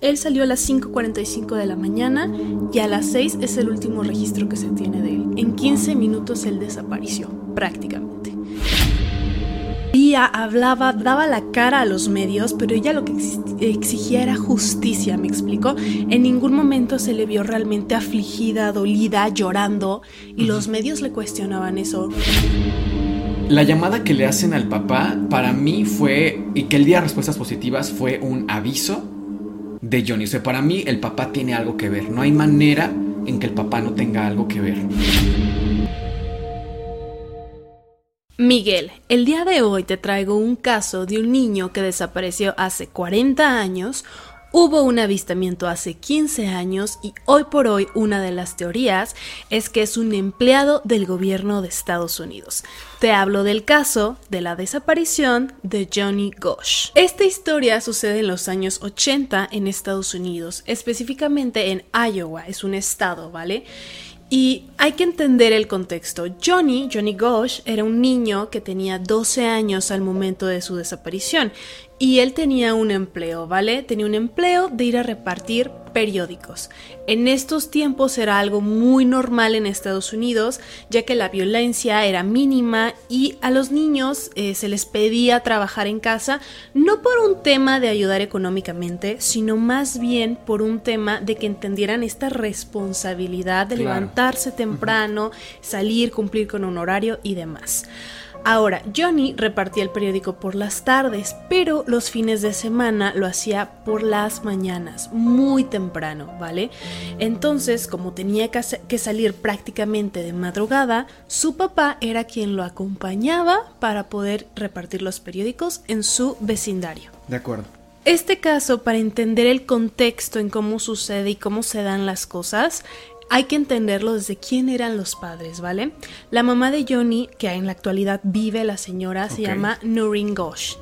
Él salió a las 5.45 de la mañana y a las 6 es el último registro que se tiene de él. En 15 minutos él desapareció, prácticamente. Ella hablaba, daba la cara a los medios, pero ella lo que exigía era justicia, me explicó. En ningún momento se le vio realmente afligida, dolida, llorando, y los medios le cuestionaban eso. La llamada que le hacen al papá para mí fue, y que él diera respuestas positivas, fue un aviso de Johnny. O para mí el papá tiene algo que ver. No hay manera en que el papá no tenga algo que ver. Miguel, el día de hoy te traigo un caso de un niño que desapareció hace 40 años, Hubo un avistamiento hace 15 años y hoy por hoy una de las teorías es que es un empleado del gobierno de Estados Unidos. Te hablo del caso de la desaparición de Johnny Gosh. Esta historia sucede en los años 80 en Estados Unidos, específicamente en Iowa, es un estado, ¿vale? Y hay que entender el contexto. Johnny, Johnny Gosh, era un niño que tenía 12 años al momento de su desaparición y él tenía un empleo, ¿vale? Tenía un empleo de ir a repartir periódicos. En estos tiempos era algo muy normal en Estados Unidos, ya que la violencia era mínima y a los niños eh, se les pedía trabajar en casa, no por un tema de ayudar económicamente, sino más bien por un tema de que entendieran esta responsabilidad de levantarse temprano, salir, cumplir con un horario y demás. Ahora, Johnny repartía el periódico por las tardes, pero los fines de semana lo hacía por las mañanas, muy temprano, ¿vale? Entonces, como tenía que salir prácticamente de madrugada, su papá era quien lo acompañaba para poder repartir los periódicos en su vecindario. De acuerdo. Este caso, para entender el contexto en cómo sucede y cómo se dan las cosas, hay que entenderlo desde quién eran los padres, ¿vale? La mamá de Johnny, que en la actualidad vive la señora, se llama Noreen Gosh.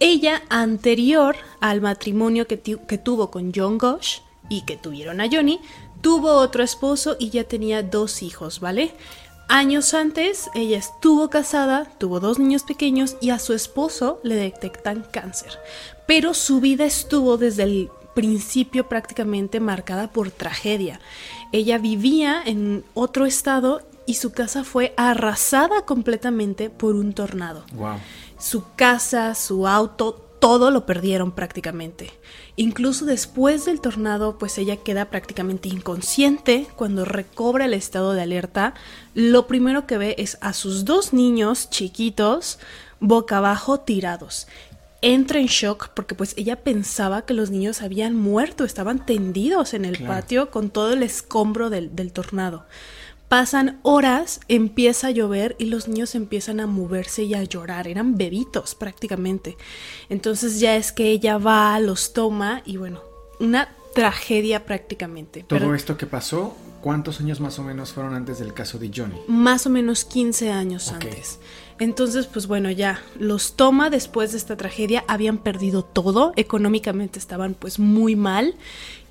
Ella, anterior al matrimonio que, que tuvo con John Gosh y que tuvieron a Johnny, tuvo otro esposo y ya tenía dos hijos, ¿vale? Años antes, ella estuvo casada, tuvo dos niños pequeños y a su esposo le detectan cáncer. Pero su vida estuvo desde el principio prácticamente marcada por tragedia. Ella vivía en otro estado y su casa fue arrasada completamente por un tornado. Su casa, su auto, todo lo perdieron prácticamente. Incluso después del tornado, pues ella queda prácticamente inconsciente. Cuando recobra el estado de alerta, lo primero que ve es a sus dos niños chiquitos boca abajo tirados entra en shock porque pues ella pensaba que los niños habían muerto, estaban tendidos en el patio con todo el escombro del, del, tornado. Pasan horas, empieza a llover y los niños empiezan a moverse y a llorar, eran bebitos prácticamente. Entonces ya es que ella va, los toma y bueno, una tragedia prácticamente. Todo esto que pasó, ¿cuántos años más o menos fueron antes del caso de Johnny? Más o menos 15 años antes. Entonces, pues bueno, ya los toma después de esta tragedia, habían perdido todo, económicamente estaban pues muy mal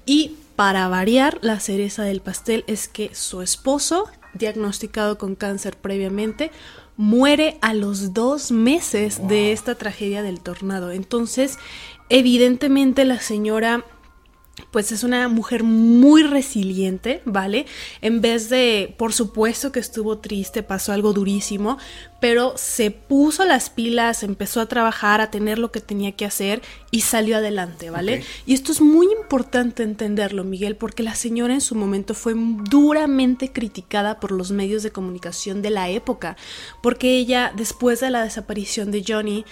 y para variar, la cereza del pastel es que su esposo, diagnosticado con cáncer previamente, muere a los dos meses de esta tragedia del tornado. Entonces, evidentemente la señora pues es una mujer muy resiliente, ¿vale? En vez de, por supuesto que estuvo triste, pasó algo durísimo, pero se puso las pilas, empezó a trabajar, a tener lo que tenía que hacer y salió adelante, ¿vale? Y esto es muy importante entenderlo, Miguel, porque la señora en su momento fue duramente criticada por los medios de comunicación de la época, porque ella, después de la desaparición de Johnny,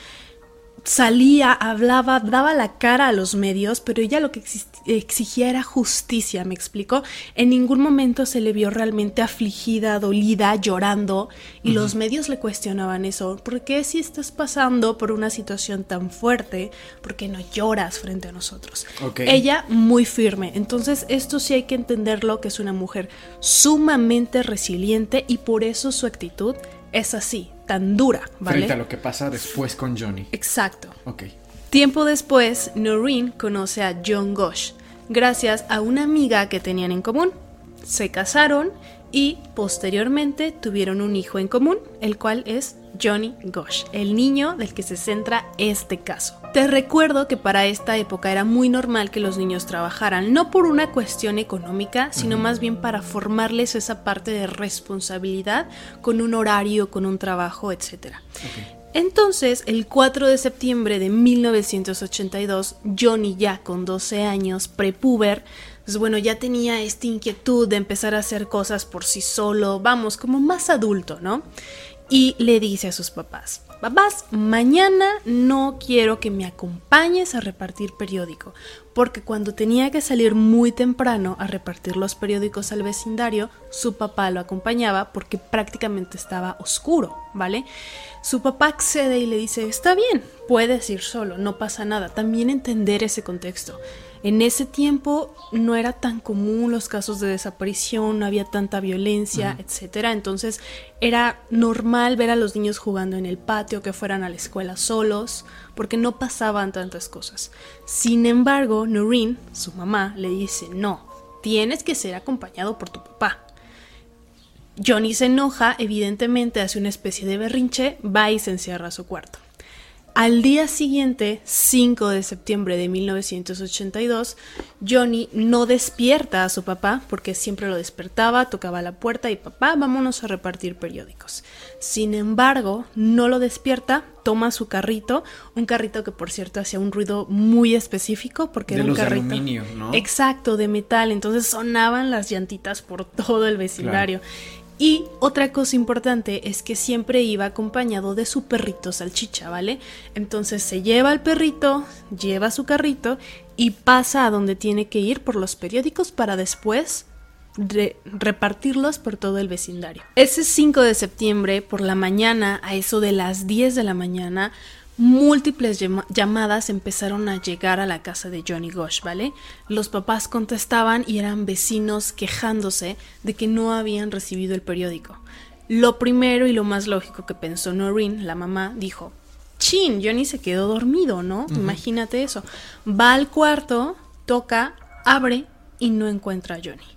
salía, hablaba, daba la cara a los medios, pero ella lo que exigía era justicia, me explicó. En ningún momento se le vio realmente afligida, dolida, llorando, y los medios le cuestionaban eso. ¿Por qué si estás pasando por una situación tan fuerte, por qué no lloras frente a nosotros? Ella muy firme. Entonces esto sí hay que entenderlo, que es una mujer sumamente resiliente y por eso su actitud es así, tan dura, ¿vale? Frente a lo que pasa después con Johnny. Exacto. Ok. Tiempo después, Noreen conoce a John Gosh, gracias a una amiga que tenían en común. Se casaron y posteriormente tuvieron un hijo en común, el cual es Johnny Gosh, el niño del que se centra este caso. Te recuerdo que para esta época era muy normal que los niños trabajaran, no por una cuestión económica, sino más bien para formarles esa parte de responsabilidad con un horario, con un trabajo, etc. Entonces, el 4 de septiembre de 1982, Johnny ya con 12 años, prepuber, pues bueno, ya tenía esta inquietud de empezar a hacer cosas por sí solo, vamos, como más adulto, ¿no? Y le dice a sus papás, papás, mañana no quiero que me acompañes a repartir periódico, porque cuando tenía que salir muy temprano a repartir los periódicos al vecindario, su papá lo acompañaba porque prácticamente estaba oscuro, ¿vale? Su papá accede y le dice, está bien, puedes ir solo, no pasa nada, también entender ese contexto. En ese tiempo no era tan común los casos de desaparición, no había tanta violencia, etcétera. Entonces era normal ver a los niños jugando en el patio, que fueran a la escuela solos, porque no pasaban tantas cosas. Sin embargo, Noreen, su mamá, le dice, no, tienes que ser acompañado por tu papá. Johnny se enoja, evidentemente hace una especie de berrinche, va y se encierra a su cuarto. Al día siguiente, 5 de septiembre de 1982, Johnny no despierta a su papá porque siempre lo despertaba, tocaba la puerta y papá, vámonos a repartir periódicos. Sin embargo, no lo despierta, toma su carrito, un carrito que por cierto hacía un ruido muy específico porque era un carrito de aluminio, ¿no? Exacto, de metal, entonces sonaban las llantitas por todo el vecindario. Y otra cosa importante es que siempre iba acompañado de su perrito salchicha, ¿vale? Entonces se lleva al perrito, lleva su carrito y pasa a donde tiene que ir por los periódicos para después repartirlos por todo el vecindario. Ese 5 de septiembre, por la mañana, a eso de las 10 de la mañana, múltiples llamadas empezaron a llegar a la casa de Johnny Gosh, ¿vale? Los papás contestaban y eran vecinos quejándose de que no habían recibido el periódico. Lo primero y lo más lógico que pensó Noreen, la mamá, dijo, chin, Johnny se quedó dormido, ¿no? Imagínate eso. Va al cuarto, toca, abre y no encuentra a Johnny.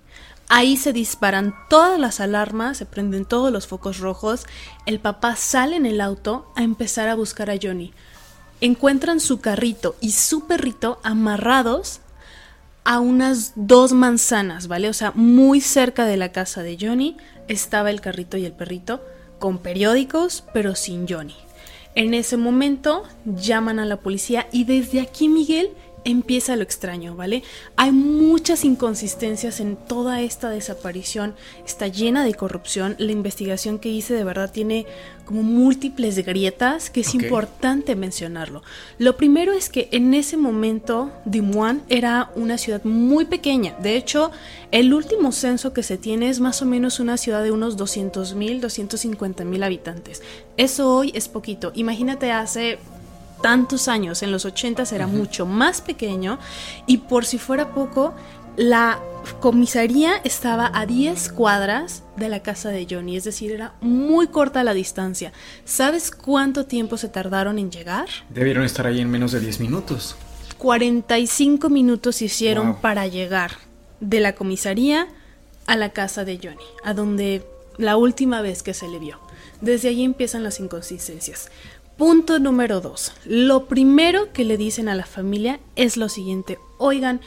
Ahí se disparan todas las alarmas, se prenden todos los focos rojos. El papá sale en el auto a empezar a buscar a Johnny. Encuentran su carrito y su perrito amarrados a unas dos manzanas, ¿vale? O sea, muy cerca de la casa de Johnny estaba el carrito y el perrito con periódicos, pero sin Johnny. En ese momento llaman a la policía y desde aquí Miguel empieza lo extraño, ¿vale? Hay muchas inconsistencias en toda esta desaparición, está llena de corrupción, la investigación que hice de verdad tiene como múltiples grietas que es importante mencionarlo. Lo primero es que en ese momento Des era una ciudad muy pequeña, de hecho el último censo que se tiene es más o menos una ciudad de unos 200 mil, 250 mil habitantes. Eso hoy es poquito, imagínate hace tantos años, en los 80 era mucho más pequeño y por si fuera poco, la comisaría estaba a 10 cuadras de la casa de Johnny, es decir, era muy corta la distancia. ¿Sabes cuánto tiempo se tardaron en llegar? Debieron estar ahí en menos de 10 minutos. 45 minutos hicieron para llegar de la comisaría a la casa de Johnny, a donde la última vez que se le vio. Desde allí empiezan las inconsistencias. Punto número dos. Lo primero que le dicen a la familia es lo siguiente. Oigan,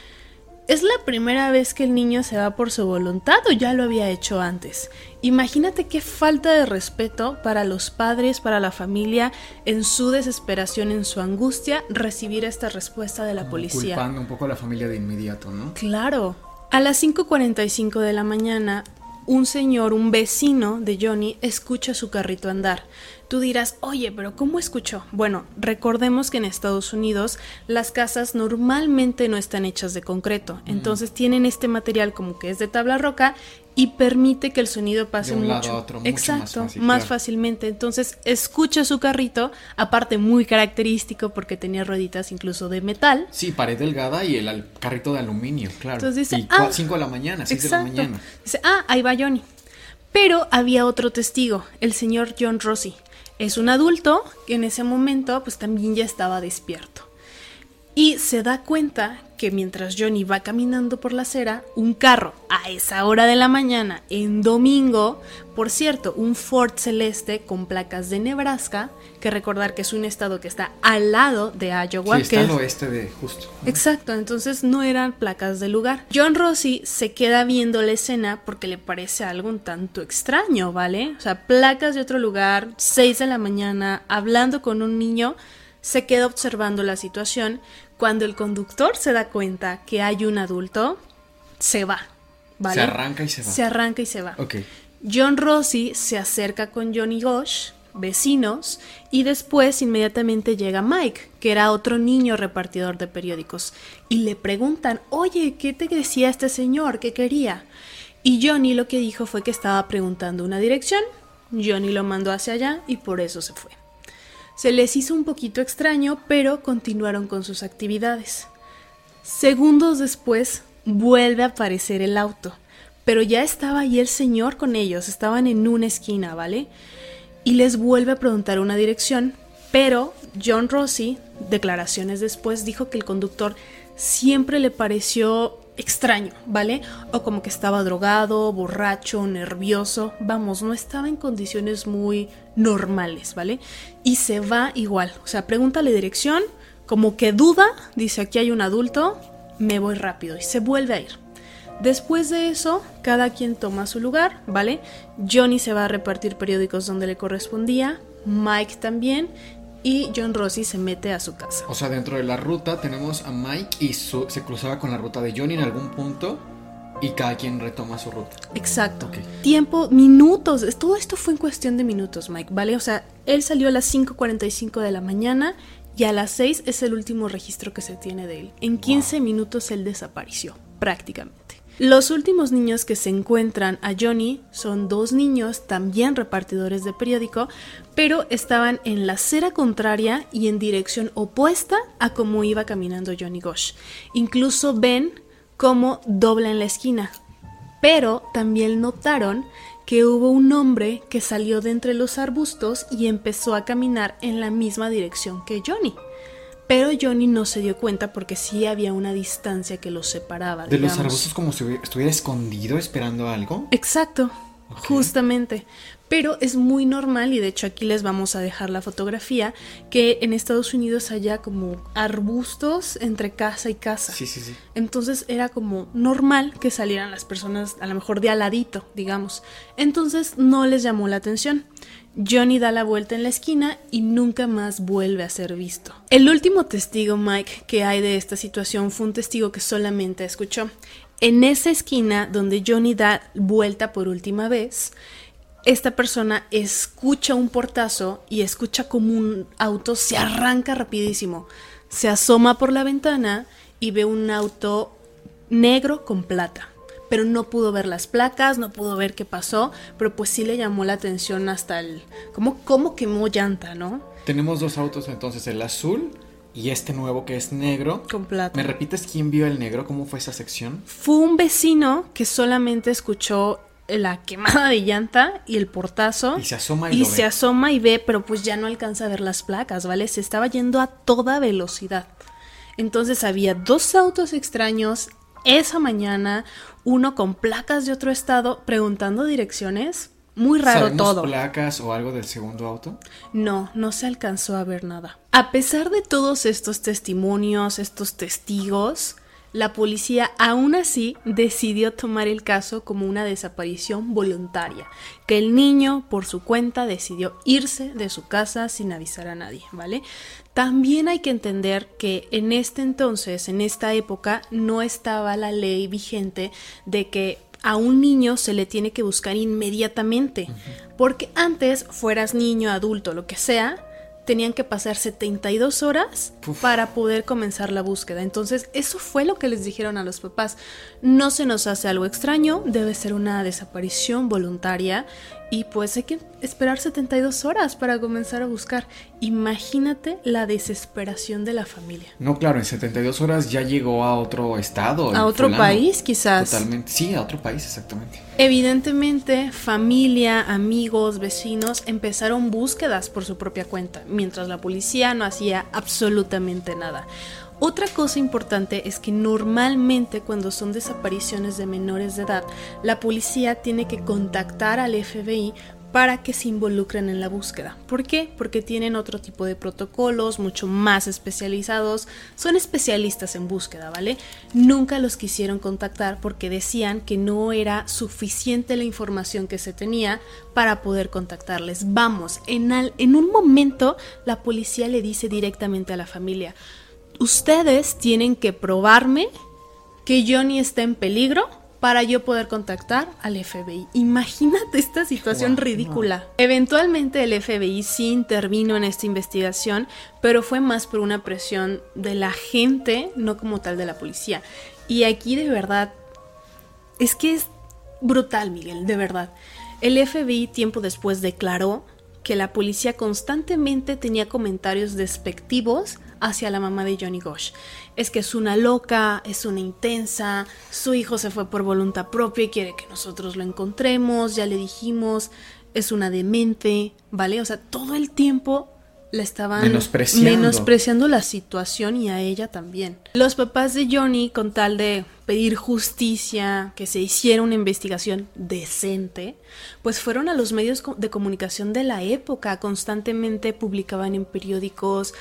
¿es la primera vez que el niño se va por su voluntad o ya lo había hecho antes? Imagínate qué falta de respeto para los padres, para la familia, en su desesperación, en su angustia, recibir esta respuesta de la policía. Culpando un poco a la familia de inmediato, ¿no? Claro. A las 5.45 de la mañana, un señor, un vecino de Johnny, escucha su carrito andar. Tú dirás, oye, pero ¿cómo escuchó? Bueno, recordemos que en Estados Unidos las casas normalmente no están hechas de concreto, entonces tienen este material como que es de tabla roca y permite que el sonido pase De un mucho. lado a otro, mucho más Exacto, fácil, más claro. fácilmente. Entonces escucha su carrito, aparte muy característico porque tenía rueditas incluso de metal. Sí, pared delgada y el carrito de aluminio, claro. Entonces dice, y cua- ah, cinco de la mañana, 6 de la mañana. Dice, ah, ahí va Johnny. Pero había otro testigo, el señor John Rossi. Es un adulto que en ese momento pues también ya estaba despierto. Y se da cuenta que mientras Johnny va caminando por la acera, un carro a esa hora de la mañana, en domingo, por cierto, un Ford celeste con placas de Nebraska, que recordar que es un estado que está al lado de Iowa, Sí, está que al es- oeste de justo. ¿no? Exacto, entonces no eran placas del lugar. John Rossi se queda viendo la escena porque le parece algo un tanto extraño, ¿vale? O sea, placas de otro lugar, 6 de la mañana, hablando con un niño, se queda observando la situación. Cuando el conductor se da cuenta que hay un adulto, se va, ¿vale? Se arranca y se va. Se arranca y se va. John Rossi se acerca con Johnny Gosh, vecinos, y después inmediatamente llega Mike, que era otro niño repartidor de periódicos, y le preguntan, oye, ¿qué te decía este señor? ¿Qué quería? Y Johnny lo que dijo fue que estaba preguntando una dirección, Johnny lo mandó hacia allá y por eso se fue. Se les hizo un poquito extraño, pero continuaron con sus actividades. Segundos después vuelve a aparecer el auto, pero ya estaba ahí el señor con ellos, estaban en una esquina, ¿vale? Y les vuelve a preguntar una dirección, pero John Rossi, declaraciones después, dijo que el conductor siempre le pareció extraño, ¿vale? O como que estaba drogado, borracho, nervioso, vamos, no estaba en condiciones muy normales, ¿vale? Y se va igual, o sea, pregunta la dirección, como que duda, dice aquí hay un adulto, me voy rápido y se vuelve a ir. Después de eso, cada quien toma su lugar, ¿vale? Johnny se va a repartir periódicos donde le correspondía, Mike también, y John Rossi se mete a su casa. O sea, dentro de la ruta tenemos a Mike y su- se cruzaba con la ruta de Johnny en algún punto y cada quien retoma su ruta. Exacto. Tiempo, minutos. Todo esto fue en cuestión de minutos, Mike, ¿vale? O sea, él salió a las 5.45 de la mañana y a las 6 es el último registro que se tiene de él. En 15 minutos él desapareció, prácticamente. Los últimos niños que se encuentran a Johnny son dos niños, también repartidores de periódico, pero estaban en la acera contraria y en dirección opuesta a cómo iba caminando Johnny Gosh. Incluso ven cómo dobla en la esquina, pero también notaron que hubo un hombre que salió de entre los arbustos y empezó a caminar en la misma dirección que Johnny. Pero Johnny no se dio cuenta porque sí había una distancia que los separaba. De los arbustos como si estuviera escondido esperando algo. Exacto, justamente. Pero es muy normal y de hecho aquí les vamos a dejar la fotografía que en Estados Unidos haya como arbustos entre casa y casa. Sí, sí, sí. Entonces era como normal que salieran las personas a lo mejor de aladito, digamos. Entonces no les llamó la atención. Johnny da la vuelta en la esquina y nunca más vuelve a ser visto. El último testigo, Mike, que hay de esta situación fue un testigo que solamente escuchó. En esa esquina donde Johnny da vuelta por última vez, esta persona escucha un portazo y escucha como un auto se arranca rapidísimo. Se asoma por la ventana y ve un auto negro con plata. Pero no pudo ver las placas, no pudo ver qué pasó, pero pues sí le llamó la atención hasta el... ¿Cómo, cómo quemó llanta, no? Tenemos dos autos entonces, el azul y este nuevo que es negro. Con plata. ¿Me repites quién vio el negro? ¿Cómo fue esa sección? Fue un vecino que solamente escuchó la quemada de llanta y el portazo. Y se asoma y y lo se ve. asoma y ve, pero pues ya no alcanza a ver las placas, ¿vale? Se estaba yendo a toda velocidad. Entonces había dos autos extraños esa mañana, uno con placas de otro estado, preguntando direcciones. Muy raro ¿Sabemos todo. placas o algo del segundo auto? No, no se alcanzó a ver nada. A pesar de todos estos testimonios, estos testigos, la policía aún así decidió tomar el caso como una desaparición voluntaria, que el niño por su cuenta decidió irse de su casa sin avisar a nadie, ¿vale? También hay que entender que en este entonces, en esta época, no estaba la ley vigente de que a un niño se le tiene que buscar inmediatamente. Porque antes, fueras niño, adulto, lo que sea, tenían que pasar 72 horas para poder comenzar la búsqueda. Entonces, eso fue lo que les dijeron a los papás. No se nos hace algo extraño, debe ser una desaparición voluntaria y pues hay que esperar 72 horas para comenzar a buscar. Imagínate la desesperación de la familia. No, claro, en 72 horas ya llegó a otro estado. A otro país, quizás. Totalmente. Sí, a otro país, exactamente. Evidentemente, familia, amigos, vecinos empezaron búsquedas por su propia cuenta, mientras la policía no hacía absolutamente nada. Otra cosa importante es que normalmente cuando son desapariciones de menores de edad, la policía tiene que contactar al FBI para que se involucren en la búsqueda. ¿Por qué? Porque tienen otro tipo de protocolos mucho más especializados, son especialistas en búsqueda, ¿vale? Nunca los quisieron contactar porque decían que no era suficiente la información que se tenía para poder contactarles. Vamos, en, en un momento la policía le dice directamente a la familia, ustedes tienen que probarme que Johnny está en peligro para yo poder contactar al FBI. Imagínate esta situación ridícula. Eventualmente el FBI sí intervino en esta investigación, pero fue más por una presión de la gente, no como tal de la policía. Y aquí de verdad, es que es brutal, Miguel, de verdad. El FBI tiempo después declaró que la policía constantemente tenía comentarios despectivos hacia la mamá de Johnny Gosh. Es que es una loca, es una intensa, su hijo se fue por voluntad propia y quiere que nosotros lo encontremos, ya le dijimos, es una demente, ¿vale? O sea, todo el tiempo la estaban menospreciando. la situación y a ella también. Los papás de Johnny, con tal de pedir justicia, que se hiciera una investigación decente, pues fueron a los medios de comunicación de la época, constantemente publicaban en periódicos,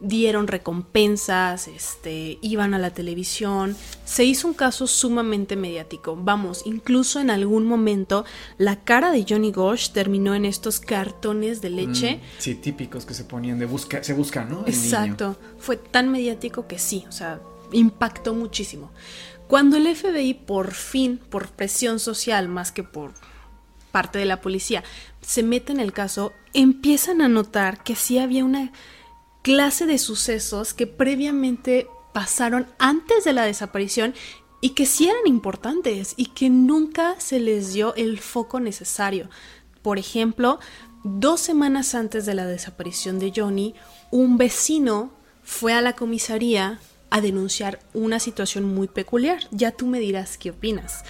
dieron recompensas, este, iban a la televisión, se hizo un caso sumamente mediático. Vamos, incluso en algún momento la cara de Johnny Gosh terminó en estos cartones de leche. Mm, sí, típicos que se ponían de busca, se buscan, ¿no? Exacto, fue tan mediático que sí, o sea, impactó muchísimo. Cuando el FBI por fin, por presión social más que por parte de la policía, se mete en el caso, empiezan a notar que sí había una clase de sucesos que previamente pasaron antes de la desaparición y que sí eran importantes y que nunca se les dio el foco necesario. Por ejemplo, dos semanas antes de la desaparición de Johnny, un vecino fue a la comisaría a denunciar una situación muy peculiar. Ya tú me dirás qué opinas.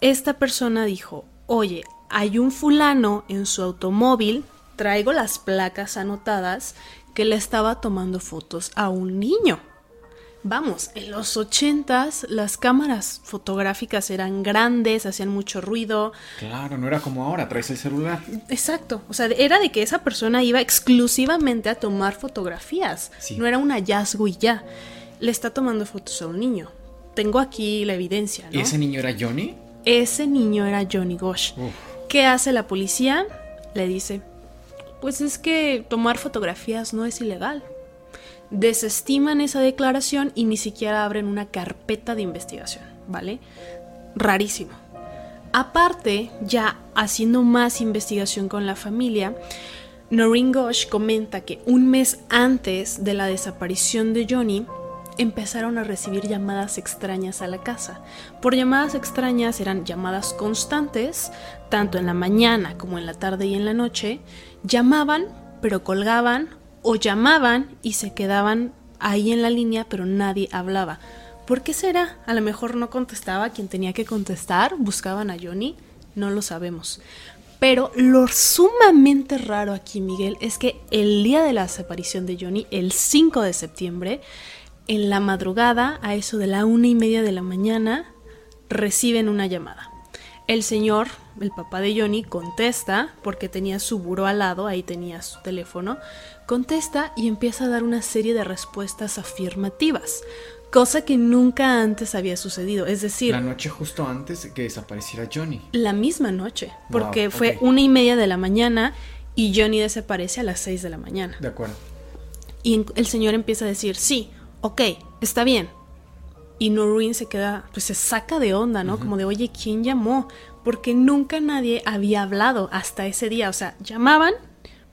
Esta persona dijo, oye, hay un fulano en su automóvil, traigo las placas anotadas, que le estaba tomando fotos a un niño. Vamos, en los ochentas las cámaras fotográficas eran grandes, hacían mucho ruido. Claro, no era como ahora, traes el celular. Exacto, o sea, era de que esa persona iba exclusivamente a tomar fotografías. No era un hallazgo y ya. Le está tomando fotos a un niño. Tengo aquí la evidencia, ¿no? ¿Y ese niño era Johnny? Ese niño era Johnny Gosh. ¿Qué hace la policía? Le dice, pues es que tomar fotografías no es ilegal. Desestiman esa declaración y ni siquiera abren una carpeta de investigación, ¿vale? Rarísimo. Aparte, ya haciendo más investigación con la familia, Noreen Gosh comenta que un mes antes de la desaparición de Johnny, empezaron a recibir llamadas extrañas a la casa. Por llamadas extrañas eran llamadas constantes, tanto en la mañana como en la tarde y en la noche. Llamaban, pero colgaban, o llamaban y se quedaban ahí en la línea, pero nadie hablaba. ¿Por qué será? A lo mejor no contestaba quien tenía que contestar, buscaban a Johnny, no lo sabemos. Pero lo sumamente raro aquí, Miguel, es que el día de la desaparición de Johnny, el 5 de septiembre, en la madrugada, a eso de la una y media de la mañana, reciben una llamada. El señor, el papá de Johnny, contesta, porque tenía su buró al lado, ahí tenía su teléfono, contesta y empieza a dar una serie de respuestas afirmativas, cosa que nunca antes había sucedido. Es decir... La noche justo antes de que desapareciera Johnny. La misma noche, porque fue una y media de la mañana y Johnny desaparece a las seis de la mañana. De acuerdo. Y el señor empieza a decir, sí, ok, está bien, Y Noreen se queda, pues se saca de onda, ¿no? Como de, oye, ¿quién llamó? Porque nunca nadie había hablado hasta ese día. O sea, llamaban,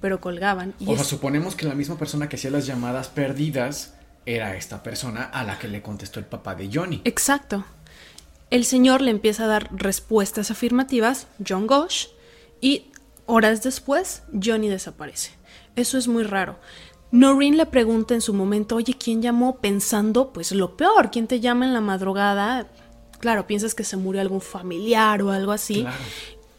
pero colgaban. o sea, suponemos que la misma persona que hacía las llamadas perdidas era esta persona a la que le contestó el papá de Johnny. Exacto. El señor le empieza a dar respuestas afirmativas, John Gosh, y horas después Johnny desaparece. Eso es muy raro. Noreen le pregunta en su momento, oye, ¿quién llamó? Pensando, pues lo peor, ¿quién te llama en la madrugada? Claro, piensas que se murió algún familiar o algo así.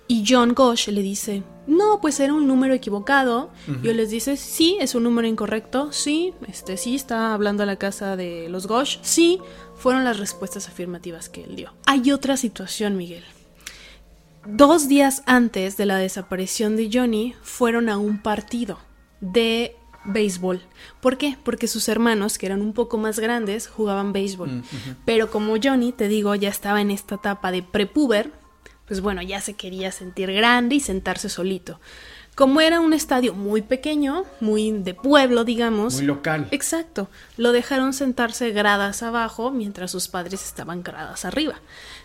Y John Gosh le dice, no, pues era un número equivocado. Y él les dice, sí, es un número incorrecto. Sí, este sí, está hablando a la casa de los Gosh. Sí, fueron las respuestas afirmativas que él dio. Hay otra situación, Miguel. Dos días antes de la desaparición de Johnny, fueron a un partido de béisbol. ¿Por qué? Porque sus hermanos, que eran un poco más grandes, jugaban béisbol. Mm, Pero como Johnny, te digo, ya estaba en esta etapa de prepuber, pues bueno, ya se quería sentir grande y sentarse solito. Como era un estadio muy pequeño, muy de pueblo, digamos. Muy local. Exacto. Lo dejaron sentarse gradas abajo mientras sus padres estaban gradas arriba.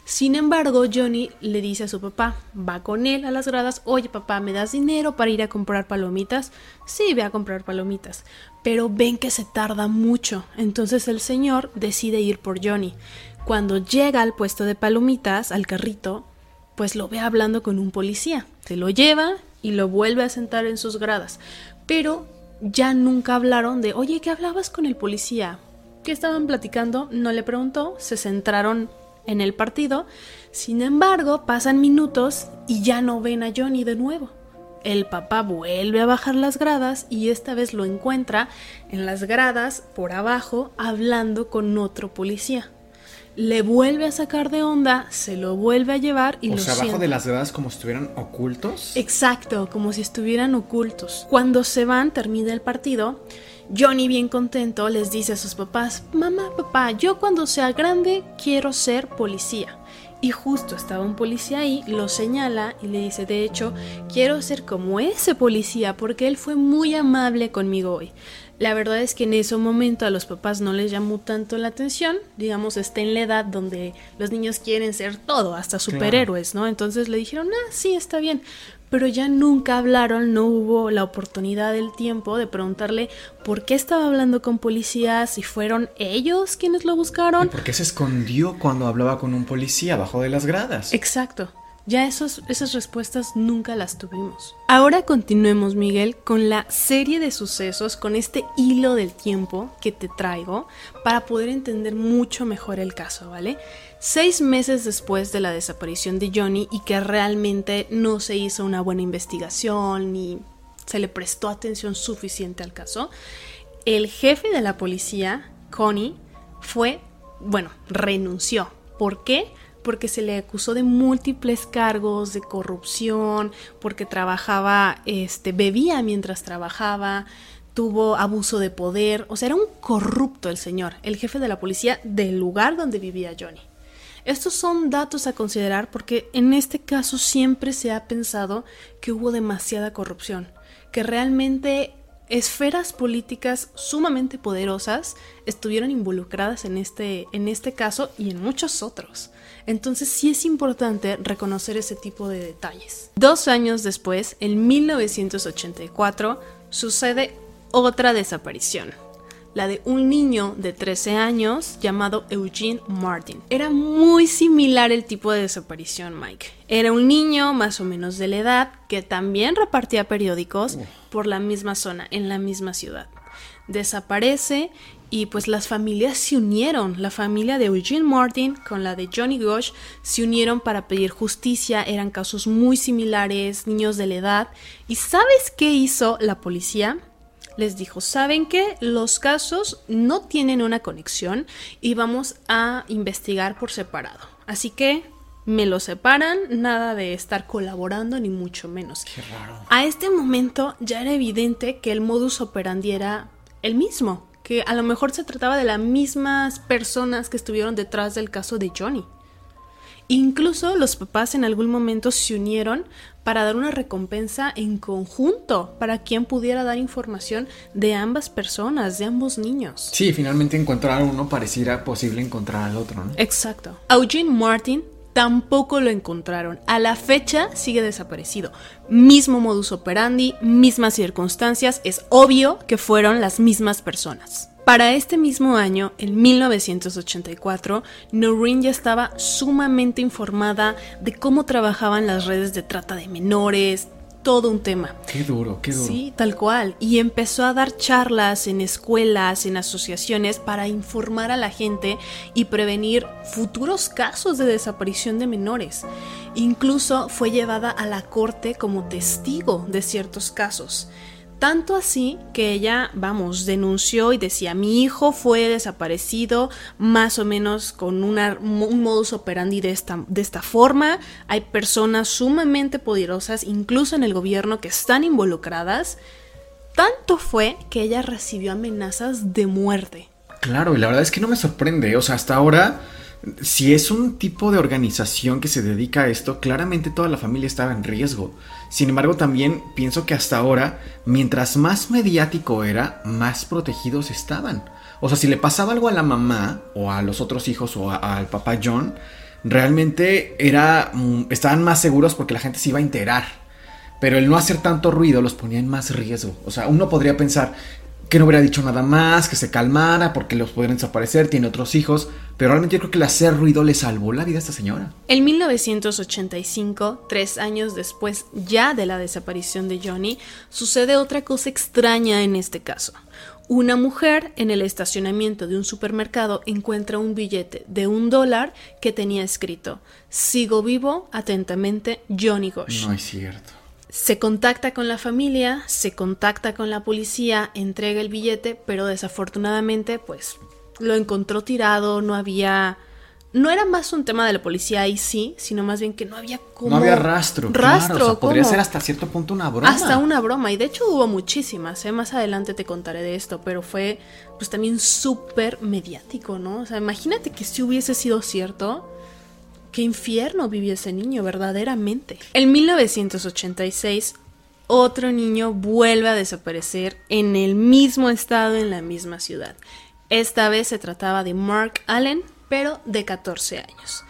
Sin embargo, Johnny le dice a su papá, va con él a las gradas, oye papá, ¿me das dinero para ir a comprar palomitas? Sí, ve a comprar palomitas, pero ven que se tarda mucho, entonces el señor decide ir por Johnny. Cuando llega al puesto de palomitas, al carrito, pues lo ve hablando con un policía, se lo lleva y lo vuelve a sentar en sus gradas, pero ya nunca hablaron de, oye, ¿qué hablabas con el policía? ¿Qué estaban platicando? No le preguntó, se centraron en el partido. Sin embargo, pasan minutos y ya no ven a Johnny de nuevo. El papá vuelve a bajar las gradas y esta vez lo encuentra en las gradas por abajo hablando con otro policía. Le vuelve a sacar de onda, se lo vuelve a llevar y o lo sea, abajo de las gradas como si estuvieran ocultos. Exacto, como si estuvieran ocultos. Cuando se van, termina el partido Johnny, bien contento, les dice a sus papás, mamá, papá, yo cuando sea grande quiero ser policía. Y justo estaba un policía ahí, lo señala y le dice, de hecho, quiero ser como ese policía porque él fue muy amable conmigo hoy. La verdad es que en ese momento a los papás no les llamó tanto la atención, digamos, está en la edad donde los niños quieren ser todo, hasta superhéroes, ¿no? Entonces le dijeron, ah, sí, está bien pero ya nunca hablaron, no hubo la oportunidad del tiempo de preguntarle por qué estaba hablando con policías, si fueron ellos quienes lo buscaron. ¿Y por qué se escondió cuando hablaba con un policía abajo de las gradas? Exacto. Ya esos, esas respuestas nunca las tuvimos. Ahora continuemos, Miguel, con la serie de sucesos, con este hilo del tiempo que te traigo para poder entender mucho mejor el caso, ¿vale? Seis meses después de la desaparición de Johnny y que realmente no se hizo una buena investigación ni se le prestó atención suficiente al caso, el jefe de la policía, Connie, fue, bueno, renunció. ¿Por qué? Porque se le acusó de múltiples cargos de corrupción, porque trabajaba, este, bebía mientras trabajaba, tuvo abuso de poder, o sea, era un corrupto el señor, el jefe de la policía del lugar donde vivía Johnny. Estos son datos a considerar porque en este caso siempre se ha pensado que hubo demasiada corrupción, que realmente esferas políticas sumamente poderosas estuvieron involucradas en este, en este caso y en muchos otros. Entonces sí es importante reconocer ese tipo de detalles. Dos años después, en 1984, sucede otra desaparición, la de un niño de 13 años llamado Eugene Martin. Era muy similar el tipo de desaparición, Mike. Era un niño más o menos de la edad que también repartía periódicos por la misma zona, en la misma ciudad. Desaparece y pues las familias se unieron. La familia de Eugene Martin con la de Johnny Gosh se unieron para pedir justicia. Eran casos muy similares, niños de la edad. ¿Y sabes qué hizo la policía? Les dijo, ¿saben qué? Los casos no tienen una conexión y vamos a investigar por separado. Así que me lo separan, nada de estar colaborando ni mucho menos. Qué raro. A este momento ya era evidente que el modus operandi era el mismo que a lo mejor se trataba de las mismas personas que estuvieron detrás del caso de Johnny. Incluso los papás en algún momento se unieron para dar una recompensa en conjunto para quien pudiera dar información de ambas personas, de ambos niños. Sí, finalmente encontrar a uno pareciera posible encontrar al otro, ¿no? Exacto. Eugene Martin tampoco lo encontraron. A la fecha sigue desaparecido. Mismo modus operandi, mismas circunstancias, es obvio que fueron las mismas personas. Para este mismo año, en 1984, Noreen ya estaba sumamente informada de cómo trabajaban las redes de trata de menores, todo un tema. Qué duro, qué duro. Sí, tal cual. Y empezó a dar charlas en escuelas, en asociaciones para informar a la gente y prevenir futuros casos de desaparición de menores. Incluso fue llevada a la corte como testigo de ciertos casos. Tanto así que ella, vamos, denunció y decía, mi hijo fue desaparecido más o menos con un modus operandi de esta, de esta forma. Hay personas sumamente poderosas, incluso en el gobierno, que están involucradas. Tanto fue que ella recibió amenazas de muerte. Claro, y la verdad es que no me sorprende. O sea, hasta ahora si es un tipo de organización que se dedica a esto, claramente toda la familia estaba en riesgo. Sin embargo, también pienso que hasta ahora, mientras más mediático era, más protegidos estaban. O sea, si le pasaba algo a la mamá, o a los otros hijos, o al papá John, realmente era, mm, estaban más seguros porque la gente se iba a enterar. Pero el no hacer tanto ruido los ponía en más riesgo. O sea, uno podría pensar, que no hubiera dicho nada más, que se calmara porque los pudieran desaparecer, tiene otros hijos, pero realmente yo creo que el hacer ruido le salvó la vida a esta señora. En 1985, tres años después ya de la desaparición de Johnny, sucede otra cosa extraña en este caso. Una mujer en el estacionamiento de un supermercado encuentra un billete de un dólar que tenía escrito Sigo vivo, atentamente, Johnny Gosh. No es cierto. Se contacta con la familia, se contacta con la policía, entrega el billete, pero desafortunadamente pues lo encontró tirado, no había... No era más un tema de la policía ahí sí, sino más bien que no había como... No había rastro. Rastro. Claro, o sea, podría ser hasta cierto punto una broma. Hasta una broma. Y de hecho hubo muchísimas. ¿eh? Más adelante te contaré de esto. Pero fue pues también súper mediático, ¿no? O sea, imagínate que si hubiese sido cierto Qué infierno vivió ese niño, verdaderamente. En 1986, otro niño vuelve a desaparecer en el mismo estado, en la misma ciudad. Esta vez se trataba de Mark Allen, pero de 14 años.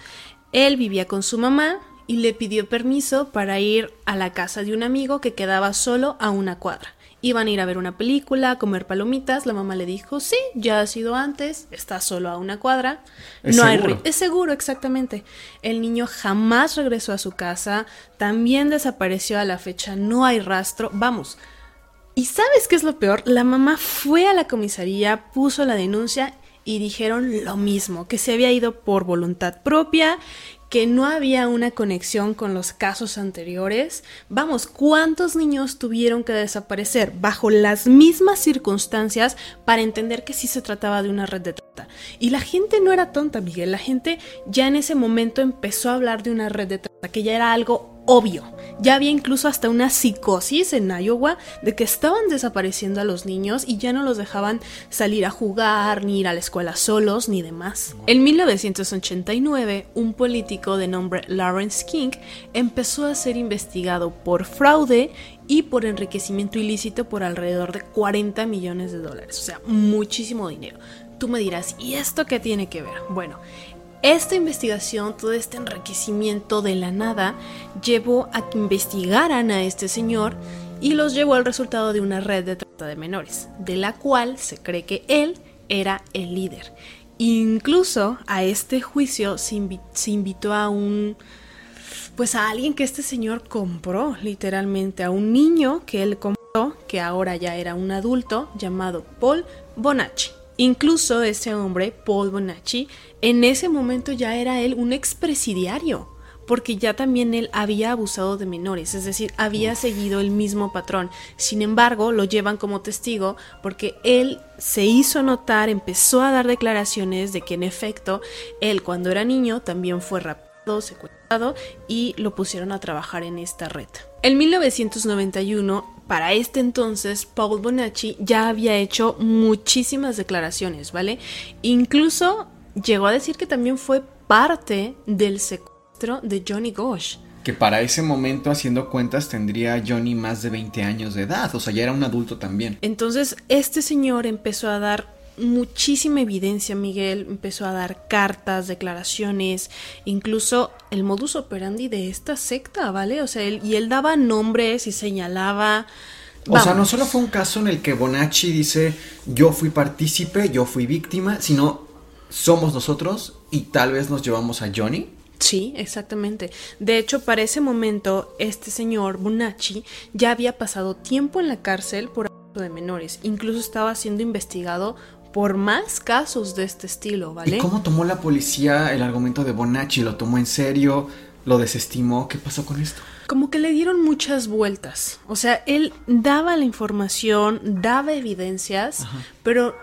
Él vivía con su mamá y le pidió permiso para ir a la casa de un amigo que quedaba solo a una cuadra. Iban a ir a ver una película, a comer palomitas. La mamá le dijo, sí, ya ha sido antes, está solo a una cuadra. Es no seguro. hay Es seguro, exactamente. El niño jamás regresó a su casa, también desapareció a la fecha, no hay rastro. Vamos. ¿Y sabes qué es lo peor? La mamá fue a la comisaría, puso la denuncia y dijeron lo mismo, que se había ido por voluntad propia, que no había una conexión con los casos anteriores. Vamos, ¿cuántos niños tuvieron que desaparecer bajo las mismas circunstancias para entender que sí se trataba de una red de trata? Y la gente no era tonta, Miguel. La gente ya en ese momento empezó a hablar de una red de trata, que ya era algo obvio. Ya había incluso hasta una psicosis en Iowa de que estaban desapareciendo a los niños y ya no los dejaban salir a jugar, ni ir a la escuela solos, ni demás. En 1989, un político de nombre Lawrence King empezó a ser investigado por fraude y por enriquecimiento ilícito por alrededor de 40 millones de dólares, o sea, muchísimo dinero. Tú me dirás, ¿y esto qué tiene que ver? Bueno, esta investigación, todo este enriquecimiento de la nada, llevó a que investigaran a este señor y los llevó al resultado de una red de trata de menores, de la cual se cree que él era el líder. Incluso a este juicio se, se invitó a un pues a alguien que este señor compró, literalmente, a un niño que él compró, que ahora ya era un adulto, llamado Paul Bonacci. Incluso ese hombre, Paul Bonacci, en ese momento ya era él un expresidiario, porque ya también él había abusado de menores, es decir, había seguido el mismo patrón. Sin embargo, lo llevan como testigo porque él se hizo notar, empezó a dar declaraciones de que en efecto, él cuando era niño también fue raptado secuestrado y lo pusieron a trabajar en esta red. En 1991, para este entonces, Paul Bonacci ya había hecho muchísimas declaraciones, ¿vale? Incluso llegó a decir que también fue parte del secuestro de Johnny Gosh. Que para ese momento, haciendo cuentas, tendría Johnny más de 20 años de edad, o sea, ya era un adulto también. Entonces, este señor empezó a dar muchísima evidencia, Miguel, empezó a dar cartas, declaraciones, incluso el modus operandi de esta secta, ¿vale? O sea, él, y él daba nombres y señalaba... O sea, no solo fue un caso en el que Bonacci dice yo fui partícipe, yo fui víctima, sino somos nosotros y tal vez nos llevamos a Johnny. Sí, exactamente. De hecho, para ese momento, este señor Bonacci ya había pasado tiempo en la cárcel por abuso de menores. Incluso estaba siendo investigado por más casos de este estilo, ¿vale? ¿Y cómo tomó la policía el argumento de Bonacci? ¿Lo tomó en serio? ¿Lo desestimó? ¿Qué pasó con esto? Como que le dieron muchas vueltas. O sea, él daba la información, daba evidencias, pero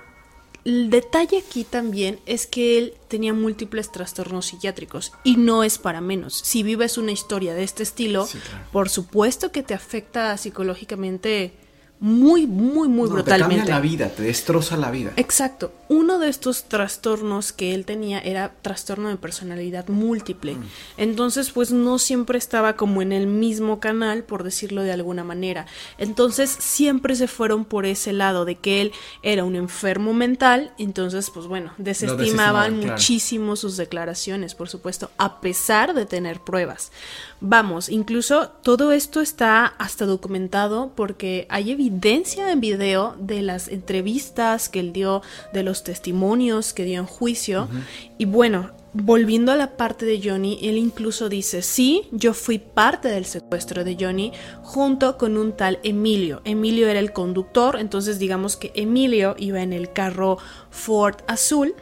el detalle aquí también es que él tenía múltiples trastornos psiquiátricos y no es para menos. Si vives una historia de este estilo, por supuesto que te afecta psicológicamente muy, muy, muy brutalmente. Te cambia la vida, te destroza la vida. Exacto. Uno de estos trastornos que él tenía era trastorno de personalidad múltiple. Mm. Entonces, pues no siempre estaba como en el mismo canal, por decirlo de alguna manera. Entonces, siempre se fueron por ese lado de que él era un enfermo mental. Entonces, pues bueno, desestimaban muchísimo sus declaraciones, por supuesto, a pesar de tener pruebas. Vamos, incluso todo esto está hasta documentado porque hay evidencia en video de las entrevistas que él dio, de los testimonios que dio en juicio. Y bueno, volviendo a la parte de Johnny, él incluso dice, sí, yo fui parte del secuestro de Johnny junto con un tal Emilio. Emilio era el conductor, entonces digamos que Emilio iba en el carro Ford azul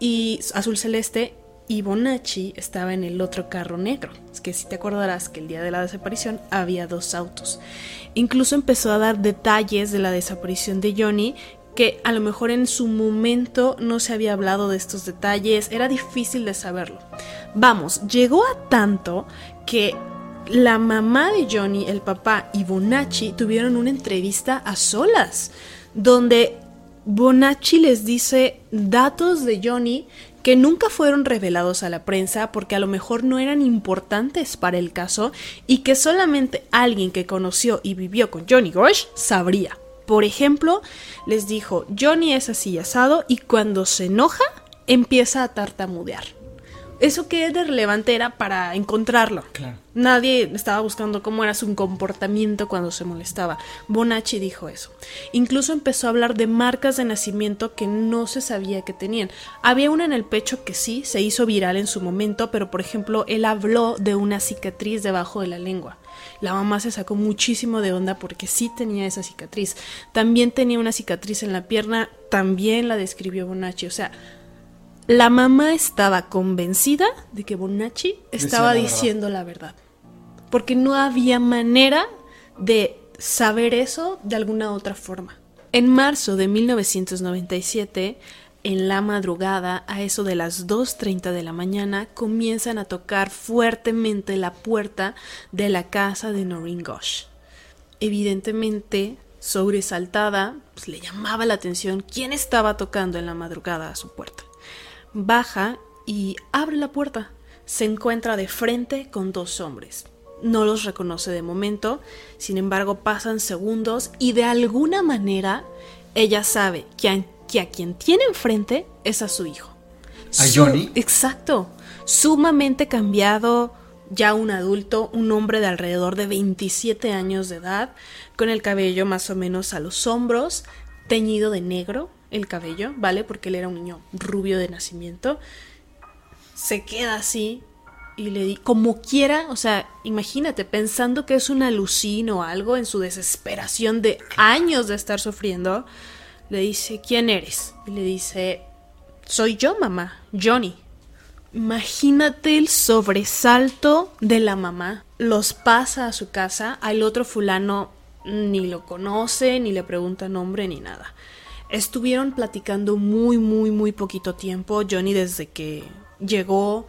y azul celeste y Bonacci estaba en el otro carro negro. Es que si te acordarás que el día de la desaparición había dos autos. Incluso empezó a dar detalles de la desaparición de Johnny que a lo mejor en su momento no se había hablado de estos detalles, era difícil de saberlo. Vamos, llegó a tanto que la mamá de Johnny, el papá y Bonacci tuvieron una entrevista a solas, donde Bonacci les dice datos de Johnny que nunca fueron revelados a la prensa porque a lo mejor no eran importantes para el caso y que solamente alguien que conoció y vivió con Johnny Gosh sabría. Por ejemplo, les dijo, Johnny es así asado y cuando se enoja empieza a tartamudear. ¿Eso qué de relevante era para encontrarlo? Nadie estaba buscando cómo era su comportamiento cuando se molestaba. Bonacci dijo eso. Incluso empezó a hablar de marcas de nacimiento que no se sabía que tenían. Había una en el pecho que sí se hizo viral en su momento, pero por ejemplo, él habló de una cicatriz debajo de la lengua. La mamá se sacó muchísimo de onda porque sí tenía esa cicatriz. También tenía una cicatriz en la pierna, también la describió Bonacci. O sea, la mamá estaba convencida de que Bonacci estaba diciendo la verdad. Porque no había manera de saber eso de alguna otra forma. En marzo de 1997, en la madrugada, a eso de las 2.30 de la mañana, comienzan a tocar fuertemente la puerta de la casa de Noreen Gosh. Evidentemente, sobresaltada, pues, le llamaba la atención quién estaba tocando en la madrugada a su puerta baja y abre la puerta. Se encuentra de frente con dos hombres. No los reconoce de momento, sin embargo pasan segundos y de alguna manera ella sabe que a, quien tiene enfrente es a su hijo. ¿A Johnny? Exacto. Sumamente cambiado, ya un adulto, un hombre de alrededor de 27 años de edad, con el cabello más o menos a los hombros, teñido de negro, el cabello, ¿vale? Porque él era un niño rubio de nacimiento. Se queda así y le di, como quiera, o sea, imagínate, pensando que es una alucino o algo en su desesperación de años de estar sufriendo, le dice, ¿quién eres? Y le dice, soy yo, mamá, Johnny. Imagínate el sobresalto de la mamá. Los pasa a su casa, al otro fulano ni lo conoce, ni le pregunta nombre, ni nada. Estuvieron platicando muy, muy, muy poquito tiempo. Johnny desde que llegó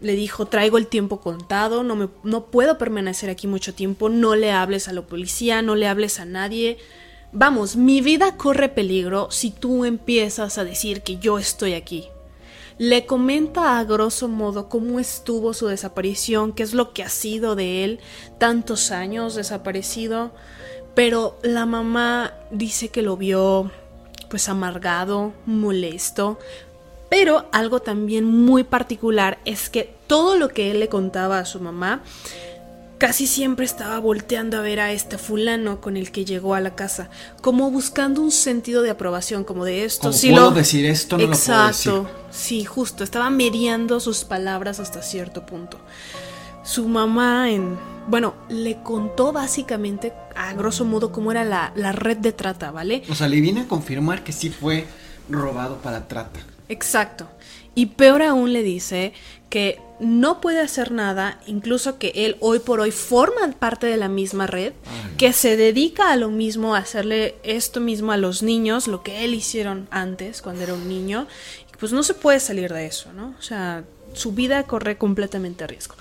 le dijo, traigo el tiempo contado, no, me, no puedo permanecer aquí mucho tiempo, no le hables a la policía, no le hables a nadie. Vamos, mi vida corre peligro si tú empiezas a decir que yo estoy aquí. le comenta a grosso modo cómo estuvo su desaparición, qué es lo que ha sido de él, tantos años desaparecido, pero la mamá dice que lo vio pues amargado, molesto, pero algo también muy particular es que todo lo que él le contaba a su mamá casi siempre estaba volteando a ver a este fulano con el que llegó a la casa, como buscando un sentido de aprobación, como de esto. si puedo decir esto, no Exacto, lo puedo decir. sí, justo, estaba mediando sus palabras hasta cierto punto. Su mamá en... Bueno, le contó básicamente, a grosso modo, cómo era la, la red de trata, ¿vale? O sea, le viene a confirmar que sí fue robado para trata. Exacto. Y peor aún le dice que no puede hacer nada, incluso que él hoy por hoy forma parte de la misma red, que se dedica a lo mismo, a hacerle esto mismo a los niños, lo que él hicieron antes cuando era un niño, pues no se puede salir de eso, ¿no? O sea, su vida corre completamente a riesgo.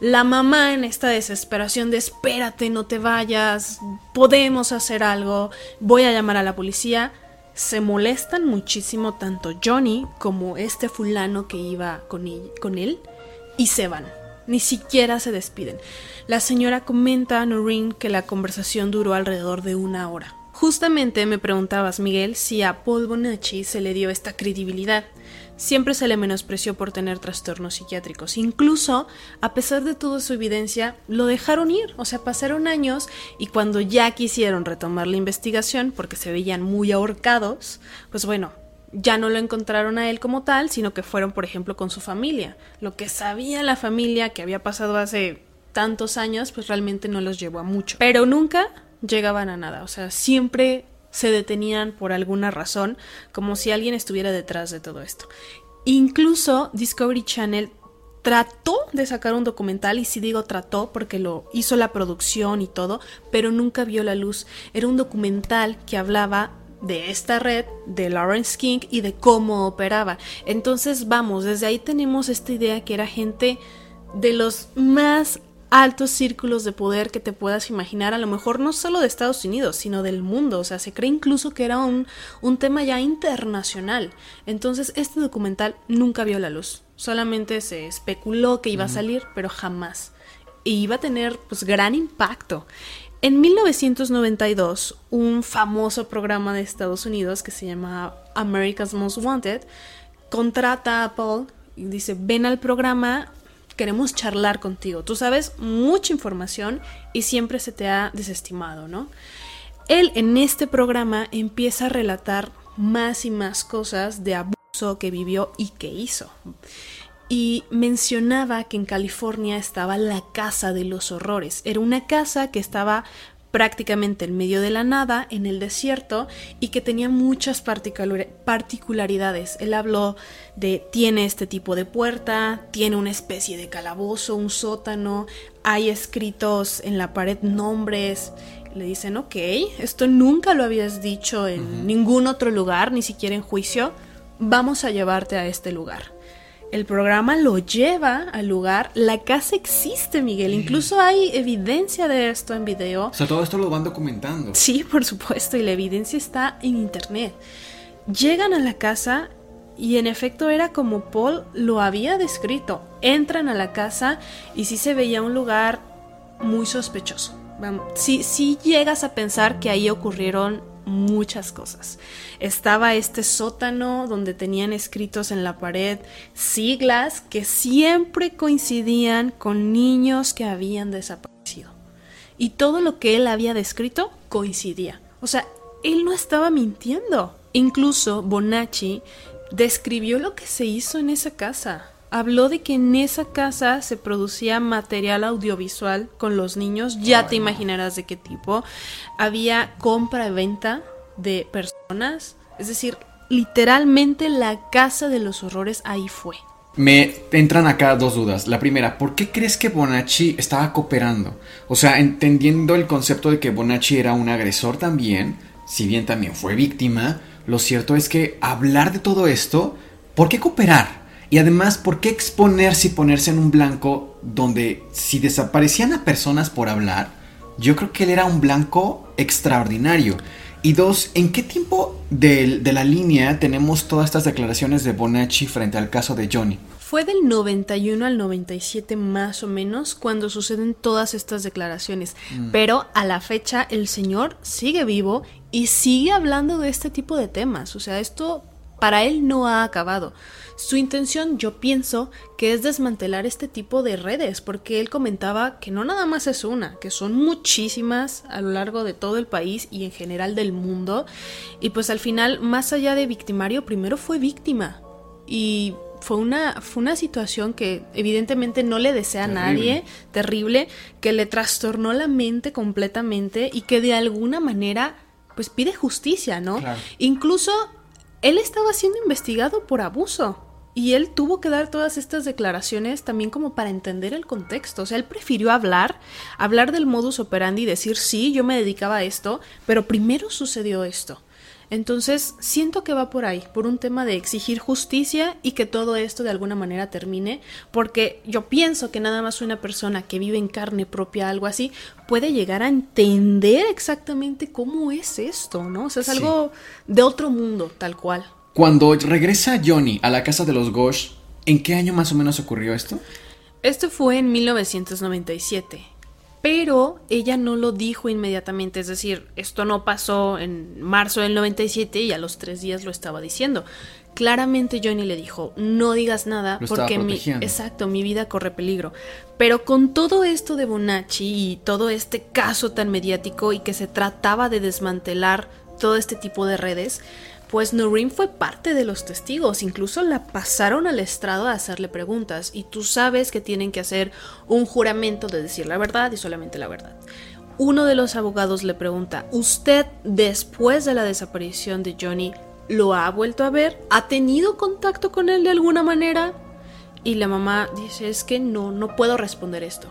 La mamá en esta desesperación de espérate, no te vayas, podemos hacer algo, voy a llamar a la policía, se molestan muchísimo tanto Johnny como este fulano que iba con él, con él y se van. Ni siquiera se despiden. La señora comenta a Noreen que la conversación duró alrededor de una hora. Justamente me preguntabas, Miguel, si a Paul Bonacci se le dio esta credibilidad. Siempre se le menospreció por tener trastornos psiquiátricos. Incluso, a pesar de toda su evidencia, lo dejaron ir. O sea, pasaron años y cuando ya quisieron retomar la investigación, porque se veían muy ahorcados, pues bueno, ya no lo encontraron a él como tal, sino que fueron, por ejemplo, con su familia. Lo que sabía la familia que había pasado hace tantos años, pues realmente no los llevó a mucho. Pero nunca llegaban a nada, o sea, siempre se detenían por alguna razón, como si alguien estuviera detrás de todo esto. Incluso Discovery Channel trató de sacar un documental, y si digo trató porque lo hizo la producción y todo, pero nunca vio la luz. Era un documental que hablaba de esta red, de Lawrence King y de cómo operaba. Entonces, vamos, desde ahí tenemos esta idea que era gente de los más altos círculos de poder que te puedas imaginar, a lo mejor no solo de Estados Unidos, sino del mundo. O sea, se cree incluso que era un, un tema ya internacional. Entonces, este documental nunca vio la luz. Solamente se especuló que iba a salir, pero jamás. Y iba a tener pues gran impacto. En 1992, un famoso programa de Estados Unidos que se llama America's Most Wanted contrata a Paul y dice, ven al programa, queremos charlar contigo. Tú sabes mucha información y siempre se te ha desestimado, ¿no? Él en este programa empieza a relatar más y más cosas de abuso que vivió y que hizo y mencionaba que en California estaba la Casa de los Horrores. Era una casa que estaba prácticamente en medio de la nada, en el desierto, y que tenía muchas particularidades. Él habló de tiene este tipo de puerta, tiene una especie de calabozo, un sótano, hay escritos en la pared nombres. Le dicen, ok, esto nunca lo habías dicho en ningún otro lugar, ni siquiera en juicio, vamos a llevarte a este lugar. El programa lo lleva al lugar. La casa existe, Miguel. Incluso hay evidencia de esto en video. O sea, todo esto lo van documentando. Sí, por supuesto. Y la evidencia está en internet. Llegan a la casa y en efecto era como Paul lo había descrito. Entran a la casa y sí se veía un lugar muy sospechoso. Sí, sí llegas a pensar que ahí ocurrieron muchas cosas. Estaba este sótano donde tenían escritos en la pared siglas que siempre coincidían con niños que habían desaparecido. Y todo lo que él había descrito coincidía. O sea, él no estaba mintiendo. Incluso Bonacci describió lo que se hizo en esa casa habló de que en esa casa se producía material audiovisual con los niños, ya te imaginarás de qué tipo. Había compra y venta de personas, es decir, literalmente la casa de los horrores ahí fue. Me entran acá dos dudas. La primera, ¿por qué crees que Bonacci estaba cooperando? O sea, entendiendo el concepto de que Bonacci era un agresor también, si bien también fue víctima, lo cierto es que hablar de todo esto, ¿por qué cooperar? Y además, ¿por qué exponerse y ponerse en un blanco donde si desaparecían a personas por hablar, yo creo que él era un blanco extraordinario. Y dos, ¿en qué tiempo de, de, la línea tenemos todas estas declaraciones de Bonacci frente al caso de Johnny? Fue del 91 al 97 más o menos cuando suceden todas estas declaraciones. Mm. Pero a la fecha el señor sigue vivo y sigue hablando de este tipo de temas. O sea, esto para él no ha acabado. Su intención, yo pienso, que es desmantelar este tipo de redes, porque él comentaba que no nada más es una, que son muchísimas a lo largo de todo el país y en general del mundo. Y pues al final, más allá de victimario, primero fue víctima. Y fue una, fue una situación que evidentemente no le desea a nadie, terrible, que le trastornó la mente completamente y que de alguna manera pues pide justicia, ¿no? Incluso él estaba siendo investigado por abuso. Y él tuvo que dar todas estas declaraciones también como para entender el contexto. O sea, él prefirió hablar, hablar del modus operandi y decir, sí, yo me dedicaba a esto, pero primero sucedió esto. Entonces, siento que va por ahí, por un tema de exigir justicia y que todo esto de alguna manera termine, porque yo pienso que nada más una persona que vive en carne propia algo así puede llegar a entender exactamente cómo es esto, ¿no? O sea, es algo de otro mundo, tal cual. Cuando regresa Johnny a la casa de los Gosh, ¿en qué año más o menos ocurrió esto? Esto fue en 1997 pero ella no lo dijo inmediatamente, es decir, esto no pasó en marzo del 97 y a los tres días lo estaba diciendo. Claramente Johnny le dijo, no digas nada porque mi, exacto, mi vida corre peligro. Pero con todo esto de Bonacci y todo este caso tan mediático y que se trataba de desmantelar todo este tipo de redes, pues Noreen fue parte de los testigos, incluso la pasaron al estrado a hacerle preguntas y tú sabes que tienen que hacer un juramento de decir la verdad y solamente la verdad. Uno de los abogados le pregunta, ¿usted después de la desaparición de Johnny lo ha vuelto a ver? ¿Ha tenido contacto con él de alguna manera? Y la mamá dice, es que no, no puedo responder esto.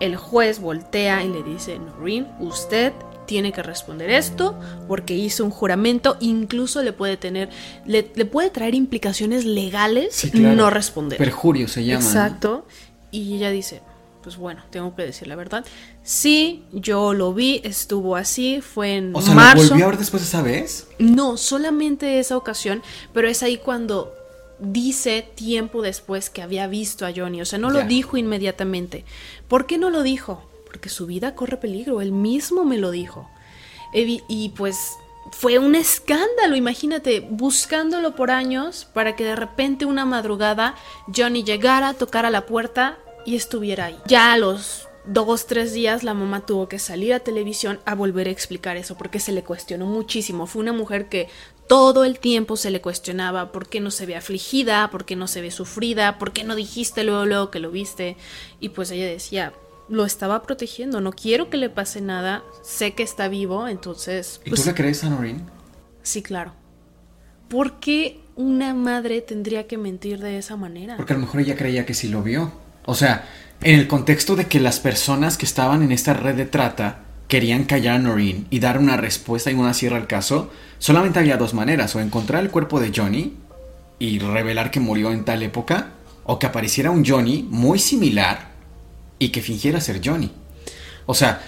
El juez voltea y le dice, Noreen, usted tiene que responder esto porque hizo un juramento, incluso le puede tener, le, puede traer implicaciones legales no responder. Perjurio se llama. Exacto. Y ella dice, pues bueno, tengo que decir la verdad. Sí, yo lo vi, estuvo así, fue en o sea, marzo. ¿lo volvió a ver después de esa vez? No, solamente esa ocasión, pero es ahí cuando dice tiempo después que había visto a Johnny, o sea, no lo dijo inmediatamente. ¿Por qué no lo dijo? Porque su vida corre peligro, él mismo me lo dijo. Y pues fue un escándalo, imagínate, buscándolo por años para que de repente una madrugada Johnny llegara, tocara la puerta y estuviera ahí. Ya a los dos, tres días la mamá tuvo que salir a televisión a volver a explicar eso porque se le cuestionó muchísimo. Fue una mujer que todo el tiempo se le cuestionaba por qué no se ve afligida, por qué no se ve sufrida, por qué no dijiste luego, luego que lo viste. Y pues ella decía, lo estaba protegiendo, no quiero que le pase nada, sé que está vivo, entonces... ¿Y tú pues le crees a Noreen? Sí, claro. ¿Por qué una madre tendría que mentir de esa manera? Porque a lo mejor ella creía que sí lo vio. O sea, en el contexto de que las personas que estaban en esta red de trata querían callar a Noreen y dar una respuesta y una cierre al caso, solamente había dos maneras, o encontrar el cuerpo de Johnny y revelar que murió en tal época, o que apareciera un Johnny muy similar y que fingiera ser Johnny. O sea,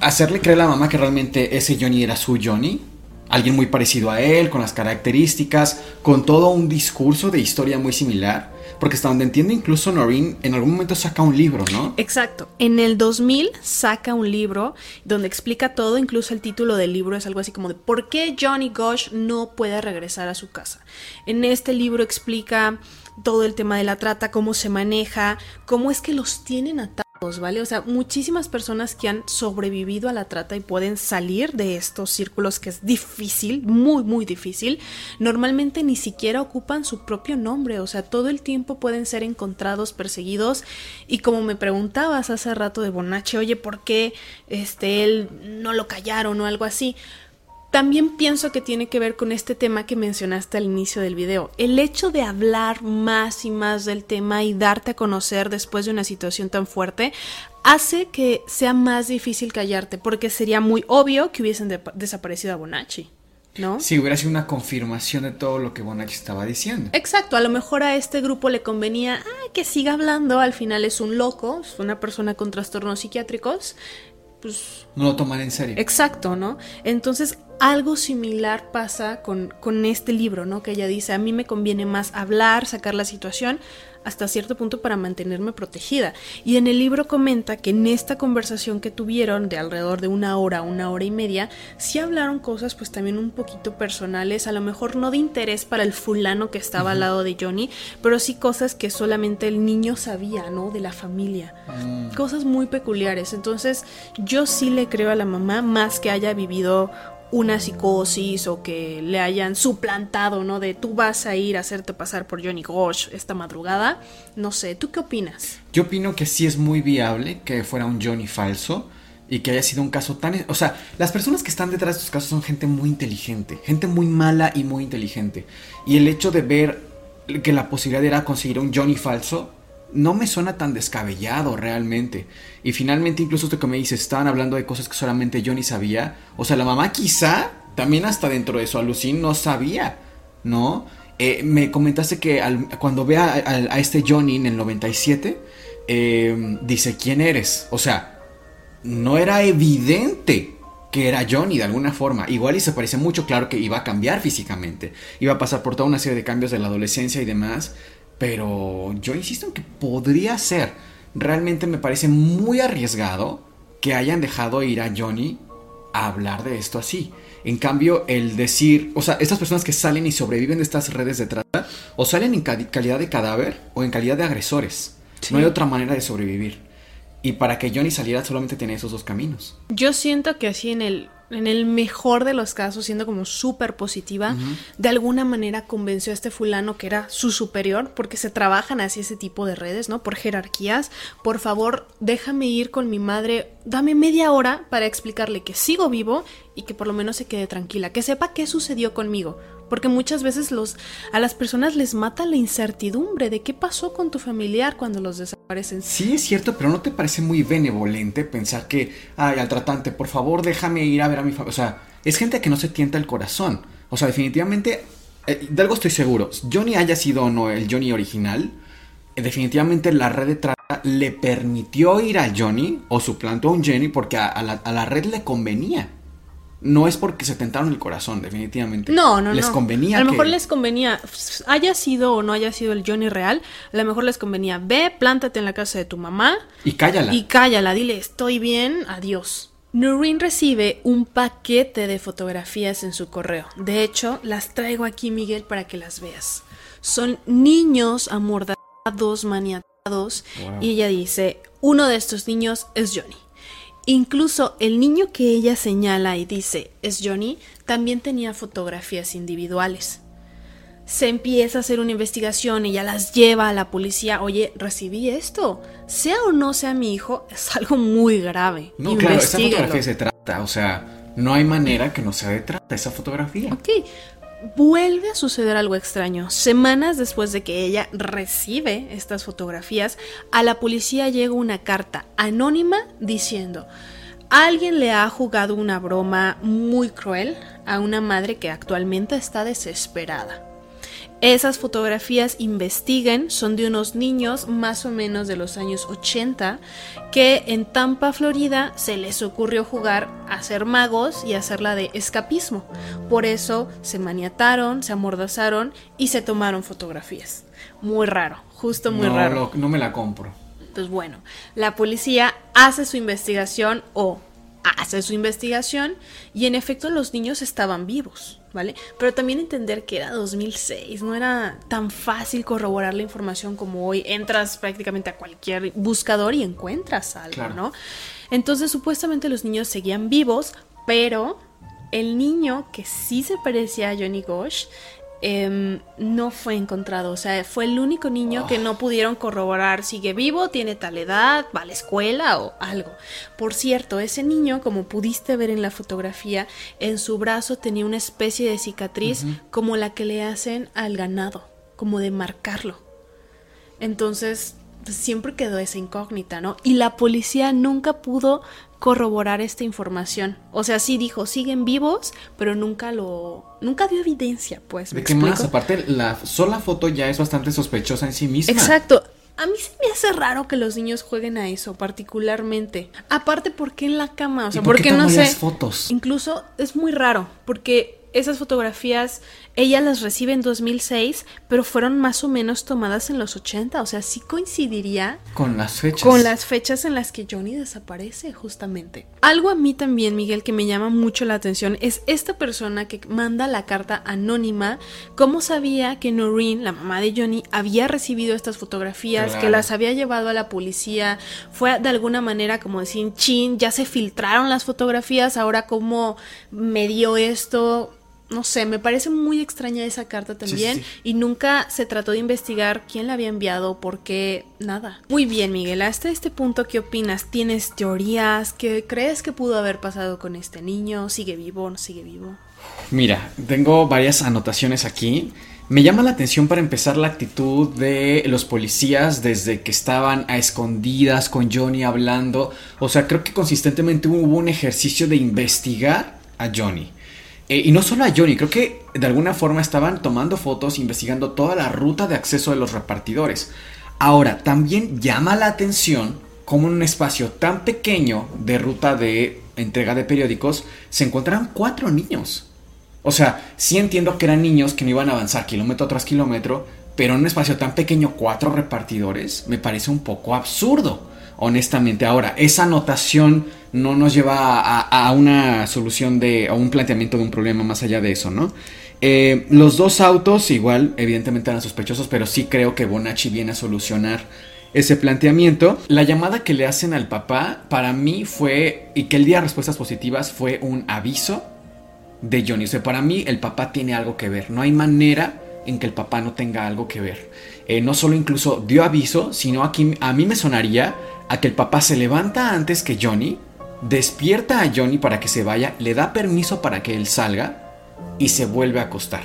hacerle creer a la mamá que realmente ese Johnny era su Johnny, alguien muy parecido a él, con las características, con todo un discurso de historia muy similar. Porque hasta donde entiendo, incluso Noreen en algún momento saca un libro, ¿no? Exacto. En el 2000 saca un libro donde explica todo, incluso el título del libro es algo así como de ¿Por qué Johnny Gosh no puede regresar a su casa? En este libro explica todo el tema de la trata, cómo se maneja, cómo es que los tienen atados ¿vale? O sea, muchísimas personas que han sobrevivido a la trata y pueden salir de estos círculos que es difícil, muy, muy difícil, normalmente ni siquiera ocupan su propio nombre, o sea, todo el tiempo pueden ser encontrados, perseguidos y como me preguntabas hace rato de Bonache, oye, ¿por qué este, él no lo callaron o algo así? También pienso que tiene que ver con este tema que mencionaste al inicio del video. El hecho de hablar más y más del tema y darte a conocer después de una situación tan fuerte hace que sea más difícil callarte, porque sería muy obvio que hubiesen desaparecido a Bonacci. ¿No? Si hubiera sido una confirmación de todo lo que Bonacci estaba diciendo. Exacto, a lo mejor a este grupo le convenía que siga hablando, al final es un loco, es una persona con trastornos psiquiátricos, pues... No lo toman en serio. Exacto, ¿no? Entonces, algo similar pasa con, con este libro, ¿no? Que ella dice, a mí me conviene más hablar, sacar la situación, hasta cierto punto para mantenerme protegida. Y en el libro comenta que en esta conversación que tuvieron de alrededor de una hora, una hora y media, sí hablaron cosas pues también un poquito personales, a lo mejor no de interés para el fulano que estaba al lado de Johnny, pero sí cosas que solamente el niño sabía, ¿no? De la familia. Mm. Cosas muy peculiares. Entonces yo sí le creo a la mamá más que haya vivido una psicosis o que le hayan suplantado, ¿no? De tú vas a ir a hacerte pasar por Johnny Gosh esta madrugada. No sé, ¿tú qué opinas? Yo opino que sí es muy viable que fuera un Johnny falso y que haya sido un caso tan... O sea, las personas que están detrás de estos casos son gente muy inteligente, gente muy mala y muy inteligente. Y el hecho de ver que la posibilidad era conseguir un Johnny falso no me suena tan descabellado realmente. Y finalmente, incluso esto que me dices, estaban hablando de cosas que solamente Johnny sabía. O sea, la mamá quizá también hasta dentro de su alucín no sabía, ¿no? Eh, me comentaste que cuando ve a, este Johnny en el 97, eh, dice, ¿quién eres? O sea, no era evidente que era Johnny de alguna forma. Igual y se parece mucho, claro que iba a cambiar físicamente. Iba a pasar por toda una serie de cambios de la adolescencia y demás. Pero yo insisto en que podría ser. Realmente me parece muy arriesgado que hayan dejado ir a Johnny a hablar de esto así. En cambio, el decir, o sea, estas personas que salen y sobreviven de estas redes de trata, o salen en calidad de cadáver o en calidad de agresores. No hay otra manera de sobrevivir. Y para que Johnny saliera solamente tenía esos dos caminos. Yo siento que así en el en el mejor de los casos, siendo como súper positiva, de alguna manera convenció a este fulano que era su superior, porque se trabajan así ese tipo de redes, ¿no? Por jerarquías. Por favor, déjame ir con mi madre, dame media hora para explicarle que sigo vivo y que por lo menos se quede tranquila, que sepa qué sucedió conmigo. Porque muchas veces los, a las personas les mata la incertidumbre de qué pasó con tu familiar cuando los desaparecen. Sí, es cierto, pero ¿no te parece muy benevolente pensar que, ay, al tratante, por favor, déjame ir a ver a mi familia? O sea, es gente que no se tienta el corazón. O sea, definitivamente, eh, de algo estoy seguro. Johnny haya sido o no el Johnny original, eh, definitivamente la red de trata le permitió ir a Johnny o suplantó a un Jenny porque a la red le convenía no es porque se tentaron el corazón, definitivamente. No, no, les convenía. A lo mejor les convenía, haya sido o no haya sido el Johnny real, a lo mejor les convenía, ve, plántate en la casa de tu mamá. Y cállala. Y cállala, dile, estoy bien, adiós. Noreen recibe un paquete de fotografías en su correo. De hecho, las traigo aquí, Miguel, para que las veas. Son niños amordados, maniatados. Y ella dice, uno de estos niños es Johnny. Incluso el niño que ella señala y dice es Johnny también tenía fotografías individuales. Se empieza a hacer una investigación y ya las lleva a la policía. Oye, recibí esto. Sea o no sea mi hijo, es algo muy grave. No, claro, esa fotografía se trata. O sea, no hay manera que no sea de trata esa fotografía. Ok, vuelve a suceder algo extraño. Semanas después de que ella recibe estas fotografías, a la policía llega una carta anónima diciendo, alguien le ha jugado una broma muy cruel a una madre que actualmente está desesperada. Esas fotografías investiguen son de unos niños más o menos de los años 80 que en Tampa, Florida, se les ocurrió jugar a ser magos y hacerla de escapismo. Por eso se maniataron, se amordazaron y se tomaron fotografías. Muy raro, justo muy raro. no me la compro. Pues bueno, la policía hace su investigación o hace su investigación y en efecto los niños estaban vivos. ¿Vale? Pero también entender que era 2006, no era tan fácil corroborar la información como hoy. Entras prácticamente a cualquier buscador y encuentras algo, ¿no? Entonces supuestamente los niños seguían vivos, pero el niño que sí se parecía a Johnny Gosh Em, no fue encontrado. O sea, fue el único niño que no pudieron corroborar. Sigue vivo, tiene tal edad, va a la escuela o algo. Por cierto, ese niño, como pudiste ver en la fotografía, en su brazo tenía una especie de cicatriz como la que le hacen al ganado, como de marcarlo. Entonces, pues, siempre quedó esa incógnita, ¿no? Y la policía nunca pudo corroborar esta información. O sea, sí dijo, siguen vivos, pero nunca lo... Nunca dio evidencia, pues. ¿De qué más? Aparte, la sola foto ya es bastante sospechosa en sí misma. Exacto. A mí se me hace raro que los niños jueguen a eso, particularmente. Aparte, ¿por qué en la cama? O sea, ¿Y por porque qué tan no sé. fotos? Incluso es muy raro, porque esas fotografías ella las recibe en 2006, pero fueron más o menos tomadas en los 80, o sea, sí coincidiría Con las fechas. con las fechas en las que Johnny desaparece, justamente. Algo a mí también, Miguel, que me llama mucho la atención es esta persona que manda la carta anónima, cómo sabía que Noreen, la mamá de Johnny, había recibido estas fotografías, Claro. que las había llevado a la policía, fue de alguna manera como decir, chin, ya se filtraron las fotografías, ahora cómo me dio esto. No sé, me parece muy extraña esa carta sí, también sí. y nunca se trató de investigar quién la había enviado, por qué, nada. Muy bien, Miguel, hasta este punto, ¿qué opinas? ¿Tienes teorías? ¿Qué crees que pudo haber pasado con este niño? ¿Sigue vivo? ¿No sigue vivo? Mira, tengo varias anotaciones aquí. Me llama la atención para empezar la actitud de los policías desde que estaban a escondidas con Johnny hablando. O sea, creo que consistentemente hubo un ejercicio de investigar a Johnny. Eh, y no solo a Johnny, creo que de alguna forma estaban tomando fotos, investigando toda la ruta de acceso de los repartidores. Ahora, también llama la atención cómo en un espacio tan pequeño de ruta de entrega de periódicos se encontraron cuatro niños. O sea, sí entiendo que eran niños que no iban a avanzar kilómetro tras kilómetro, pero en un espacio tan pequeño, cuatro repartidores, me parece un poco absurdo, honestamente. Ahora, esa anotación no nos lleva a, una solución de, a un planteamiento de un problema más allá de eso, ¿no? Eh, los dos autos, igual, evidentemente eran sospechosos, pero sí creo que Bonacci viene a solucionar ese planteamiento. La llamada que le hacen al papá, para mí fue, y que él diera respuestas positivas, fue un aviso de Johnny. O sea, para mí el papá tiene algo que ver. No hay manera en que el papá no tenga algo que ver. Eh, no solo incluso dio aviso, sino aquí a mí me sonaría a que el papá se levanta antes que Johnny, despierta a Johnny para que se vaya, le da permiso para que él salga y se vuelve a acostar.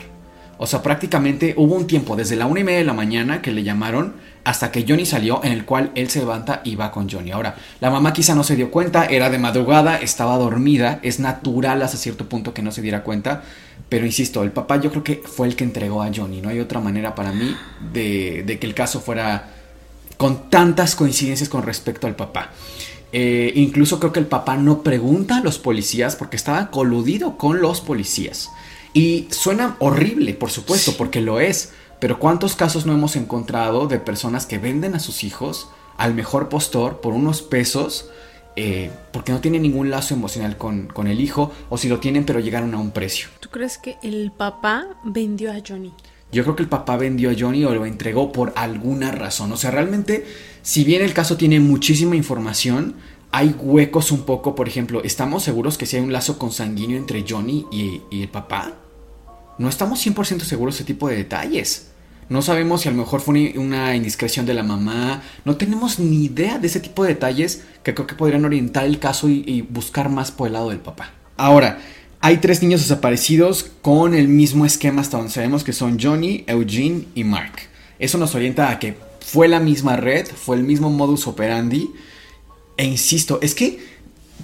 O sea, prácticamente hubo un tiempo desde la una y media de la mañana que le llamaron hasta que Johnny salió, en el cual él se levanta y va con Johnny. Ahora, la mamá quizá no se dio cuenta, era de madrugada, estaba dormida, es natural hasta cierto punto que no se diera cuenta, pero insisto, el papá yo creo que fue el que entregó a Johnny, no hay otra manera para mí de, de que el caso fuera con tantas coincidencias con respecto al papá. Eh, incluso creo que el papá no pregunta a los policías porque estaba coludido con los policías. Y suena horrible, por supuesto, porque lo es. Pero ¿cuántos casos no hemos encontrado de personas que venden a sus hijos al mejor postor por unos pesos eh, porque no tienen ningún lazo emocional con, con el hijo o si lo tienen pero llegaron a un precio? ¿Tú crees que el papá vendió a Johnny? Yo creo que el papá vendió a Johnny o lo entregó por alguna razón. O sea, realmente, si bien el caso tiene muchísima información, hay huecos un poco. Por ejemplo, ¿estamos seguros que si hay un lazo consanguíneo entre Johnny y, el papá? No estamos 100% seguros de ese tipo de detalles. No sabemos si a lo mejor fue una, una indiscreción de la mamá. No tenemos ni idea de ese tipo de detalles que creo que podrían orientar el caso y, y buscar más por el lado del papá. Ahora, hay tres niños desaparecidos con el mismo esquema hasta donde sabemos que son Johnny, Eugene y Mark. Eso nos orienta a que fue la misma red, fue el mismo modus operandi. E insisto, es que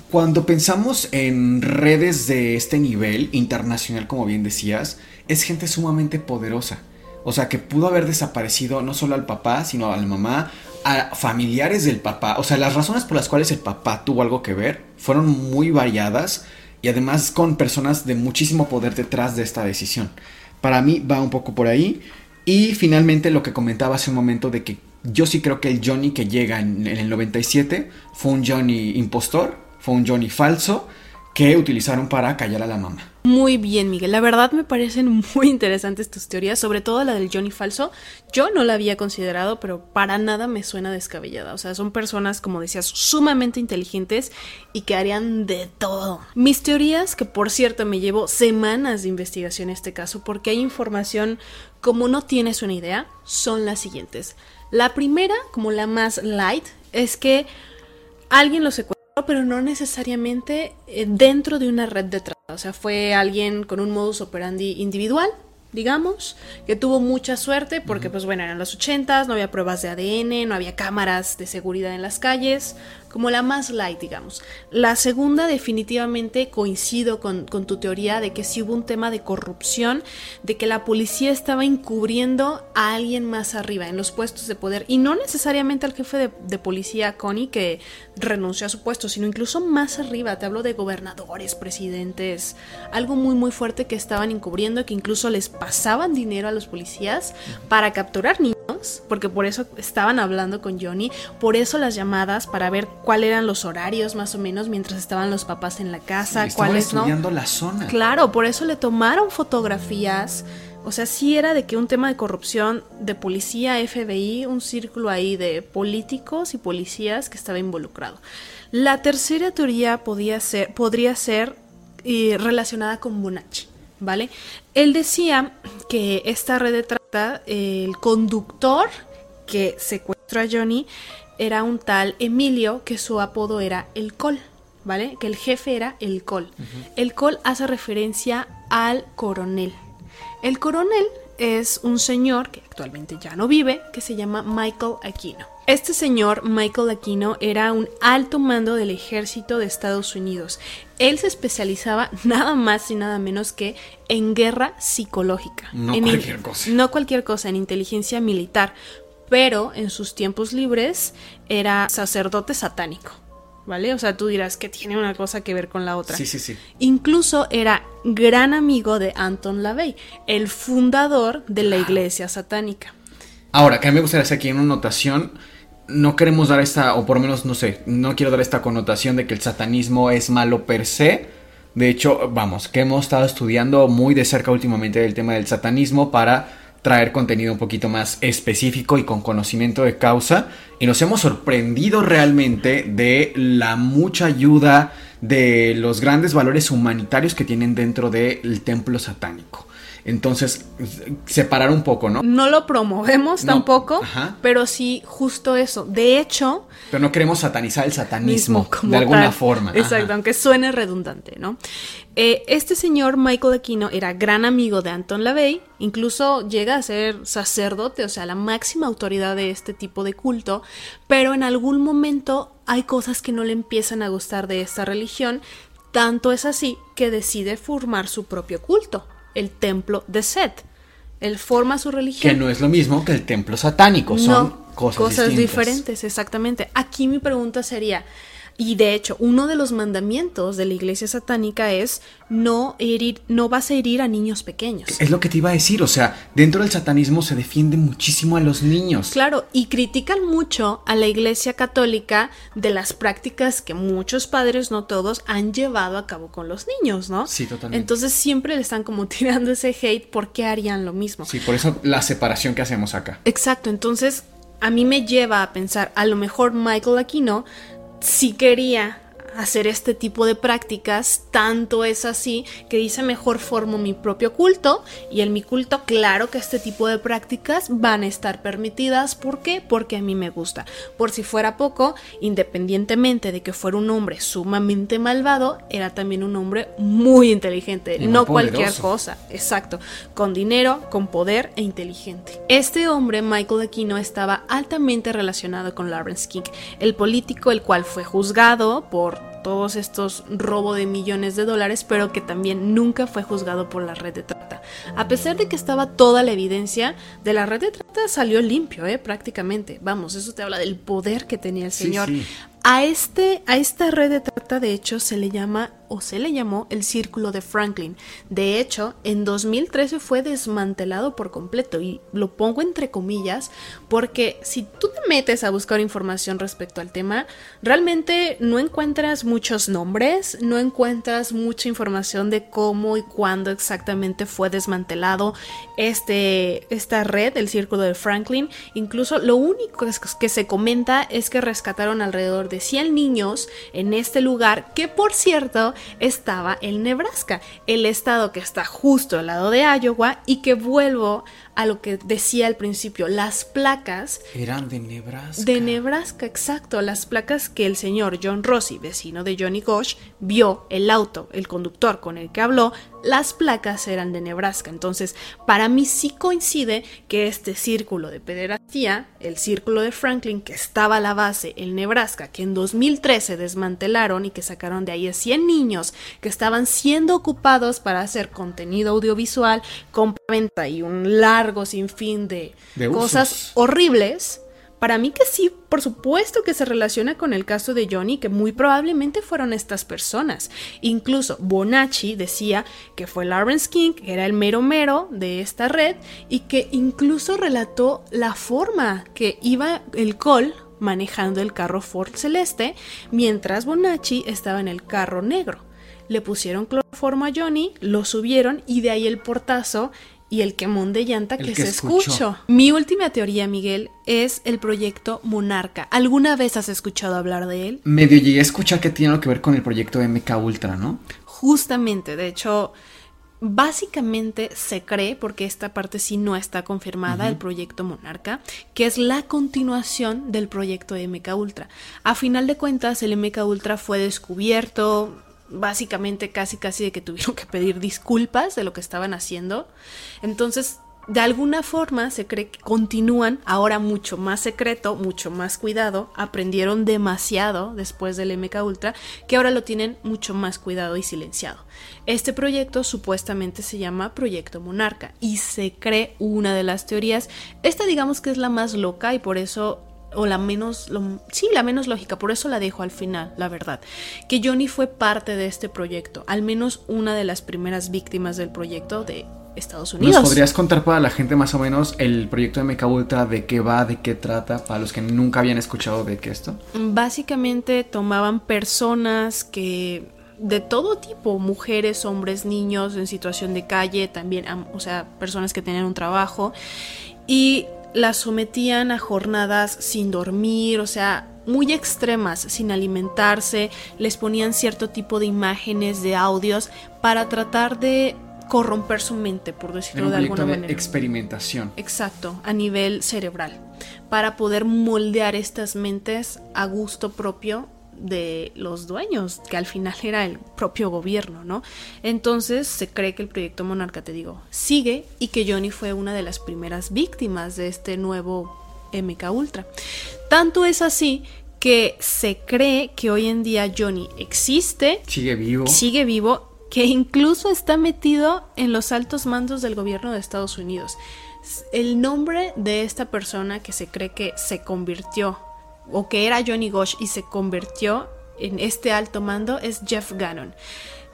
cuando pensamos en redes de este nivel internacional, como bien decías, es gente sumamente poderosa. O sea, que pudo haber desaparecido no solo al papá, sino a la mamá, a familiares del papá. O sea, las razones por las cuales el papá tuvo algo que ver fueron muy variadas y además con personas de muchísimo poder detrás de esta decisión. Para mí va un poco por ahí. Y finalmente lo que comentaba hace un momento de que yo sí creo que el Johnny que llega en, el 97 fue un Johnny impostor, fue un Johnny falso que utilizaron para callar a la mamá. Muy bien, Miguel. La verdad me parecen muy interesantes tus teorías, sobre todo la del Johnny falso. Yo no la había considerado, pero para nada me suena descabellada. O sea, son personas, como decías, sumamente inteligentes y que harían de todo. Mis teorías, que por cierto me llevo semanas de investigación en este caso, porque hay información como no tienes una idea, son las siguientes. La primera, como la más light, es que alguien lo secuestró pero no necesariamente eh, dentro de una red de. O sea, fue alguien con un modus operandi individual, digamos, que tuvo mucha suerte porque, pues bueno, eran los ochentas, no había pruebas de ADN, no había cámaras de seguridad en las calles, como la más light, digamos. La segunda definitivamente coincido con, con, tu teoría de que sí hubo un tema de corrupción, de que la policía estaba encubriendo a alguien más arriba en los puestos de poder y no necesariamente al jefe de, de policía Connie que renunció a su puesto, sino incluso más arriba, te hablo de gobernadores, presidentes, algo muy muy fuerte que estaban encubriendo, que incluso les pasaban dinero a los policías para capturar niños porque por eso estaban hablando con Johnny, por eso las llamadas para ver cuáles eran los horarios más o menos mientras estaban los papás en la casa, cuáles no. la zona. Claro, por eso le tomaron fotografías. O sea, sí era de que un tema de corrupción de policía, FBI, un círculo ahí de políticos y policías que estaba involucrado. La tercera teoría podía ser, podría ser eh, relacionada con Bonacci, ¿vale? Él decía que esta red de trata, el conductor que secuestró a Johnny era un tal Emilio, que su apodo era El Col, ¿vale? Que el jefe era El Col. El Col hace referencia al coronel. El coronel es un señor que actualmente ya no vive, que se llama Michael Aquino. Este señor, Michael Aquino, era un alto mando del ejército de Estados Unidos. Él se especializaba nada más y nada menos que en guerra psicológica. No cualquier cosa. No cualquier cosa, en inteligencia militar. Pero en sus tiempos libres era sacerdote satánico. ¿vale? O sea, tú dirás que tiene una cosa que ver con la otra. Sí, sí, sí. Incluso era gran amigo de Anton LaVey, el fundador de la iglesia satánica. Ahora, que a mí me gustaría hacer aquí una notación, no queremos dar esta, o por lo menos, no sé, no quiero dar esta connotación de que el satanismo es malo per se. De hecho, vamos, que hemos estado estudiando muy de cerca últimamente el tema del satanismo para traer contenido un poquito más específico y con conocimiento de causa. Y nos hemos sorprendido realmente de la mucha ayuda, de los grandes valores humanitarios que tienen dentro del templo satánico. Entonces, separar un poco, ¿no? No lo promovemos tampoco, pero sí justo eso. De hecho... Pero no queremos satanizar el satanismo de alguna forma. Exacto, aunque suene redundante, ¿no? Eh, este señor Michael Aquino era gran amigo de Anton LaVey, incluso llega a ser sacerdote, o sea, la máxima autoridad de este tipo de culto, pero en algún momento hay cosas que no le empiezan a gustar de esta religión, tanto es así que decide formar su propio culto el templo de Set. Él forma su religión. Que no es lo mismo que el templo satánico, son cosas, cosas diferentes, exactamente. Aquí mi pregunta sería, y de hecho, uno de los mandamientos de la iglesia satánica es no herir, no vas a herir a niños pequeños. Es lo que te iba a decir, o sea, dentro del satanismo se defiende muchísimo a los niños. Claro, y critican mucho a la iglesia católica de las prácticas que muchos padres, no todos, han llevado a cabo con los niños, ¿no? Sí, totalmente. Entonces siempre le están como tirando ese hate porque harían lo mismo. Sí, por eso la separación que hacemos acá. Exacto, entonces a mí me lleva a pensar, a lo mejor Michael Aquino si quería hacer este tipo de prácticas, tanto es así que dice mejor formo mi propio culto y en mi culto claro que este tipo de prácticas van a estar permitidas, ¿por qué? Porque a mí me gusta. Por si fuera poco, independientemente de que fuera un hombre sumamente malvado, era también un hombre muy inteligente, no cualquier cosa, exacto, con dinero, con poder e inteligente. Este hombre, Michael Aquino, estaba altamente relacionado con Lawrence King, el político el cual fue juzgado por todos estos robo de millones de dólares, pero que también nunca fue juzgado por la red de trata. A pesar de que estaba toda la evidencia de la red de trata, salió limpio, ¿eh? prácticamente. Vamos, eso te habla del poder que tenía el señor. A, este, a esta red de trata, de hecho, se le llama o se le llamó el Círculo de Franklin. De hecho, en 2013 fue desmantelado por completo y lo pongo entre comillas porque si tú te metes a buscar información respecto al tema, realmente no encuentras muchos nombres, no encuentras mucha información de cómo y cuándo exactamente fue desmantelado este, esta red, el Círculo de Franklin. Incluso lo único que se comenta es que rescataron alrededor de 100 niños en este lugar, que por cierto estaba el Nebraska, el estado que está justo al lado de Iowa y que vuelvo a lo que decía al principio, las placas eran de Nebraska. De Nebraska, exacto, las placas que el señor John Rossi, vecino de Johnny Gosh, vio el auto, el conductor con el que habló, las placas eran de Nebraska. Entonces, para mí sí coincide que este círculo de pederastía, el círculo de Franklin, que estaba a la base en Nebraska, que en 2013 desmantelaron y que sacaron de ahí a 100 niños que estaban siendo ocupados para hacer contenido audiovisual, compra-venta y un largo sin fin de, cosas horribles. Para mí que sí, por supuesto que se relaciona con el caso de Johnny, que muy probablemente fueron estas personas. Incluso Bonacci decía que fue Lawrence King, que era el mero mero de esta red, y que incluso relató la forma que iba el Col manejando el carro Ford Celeste, mientras Bonacci estaba en el carro negro. Le pusieron cloroformo a Johnny, lo subieron y de ahí el portazo y el quemón de llanta que, se escuchó. Mi última teoría, Miguel, es el proyecto Monarca. ¿Alguna vez has escuchado hablar de él? Medio llegué a escuchar que tiene algo que ver con el proyecto MK Ultra, ¿no? Justamente, de hecho, básicamente se cree, porque esta parte sí no está confirmada, el proyecto Monarca, que es la continuación del proyecto MK Ultra. A final de cuentas, el MK Ultra fue descubierto, básicamente casi casi de que tuvieron que pedir disculpas de lo que estaban haciendo. Entonces, de alguna forma se cree que continúan ahora mucho más secreto, mucho más cuidado, aprendieron demasiado después del MK Ultra, que ahora lo tienen mucho más cuidado y silenciado. Este proyecto supuestamente se llama Proyecto Monarca y se cree una de las teorías, esta digamos que es la más loca y por eso o la menos, sí, la menos lógica, por eso la dejo al final, la verdad, que Johnny fue parte de este proyecto, al menos una de las primeras víctimas del proyecto de Estados Unidos. ¿Nos podrías contar para la gente más o menos el proyecto de Mecha Ultra, de qué va, de qué trata, para los que nunca habían escuchado de qué esto? Básicamente tomaban personas que de todo tipo, mujeres, hombres, niños en situación de calle, también, o sea, personas que tenían un trabajo y las sometían a jornadas sin dormir, o sea, muy extremas, sin alimentarse, les ponían cierto tipo de imágenes, de audios, para tratar de corromper su mente, por decirlo de alguna manera. experimentación. Exacto, a nivel cerebral, para poder moldear estas mentes a gusto propio de los dueños, que al final era el propio gobierno, ¿no? Entonces se cree que el proyecto Monarca, te digo, sigue y que Johnny fue una de las primeras víctimas de este nuevo MK Ultra. Tanto es así que se cree que hoy en día Johnny existe, sigue vivo, sigue vivo, que incluso está metido en los altos mandos del gobierno de Estados Unidos. El nombre de esta persona que se cree que se convirtió o que era Johnny Gosh y se convirtió en este alto mando es Jeff Gannon.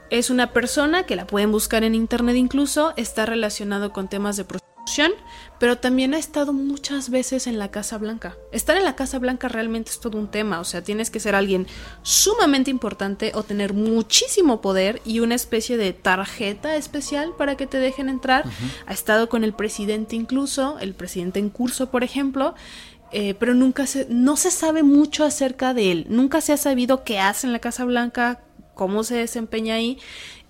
Es una persona que la pueden buscar en internet incluso, está relacionado con temas de prostitución, pero también ha estado muchas veces en la Casa Blanca. Estar en la Casa Blanca realmente es todo un tema, o sea, tienes que ser alguien sumamente importante o tener muchísimo poder y una especie de tarjeta especial para que te dejen entrar. Ha estado con el presidente incluso, el presidente en curso, por ejemplo, eh, pero nunca se, no se sabe mucho acerca de él. Nunca se ha sabido qué hace en la Casa Blanca, cómo se desempeña ahí,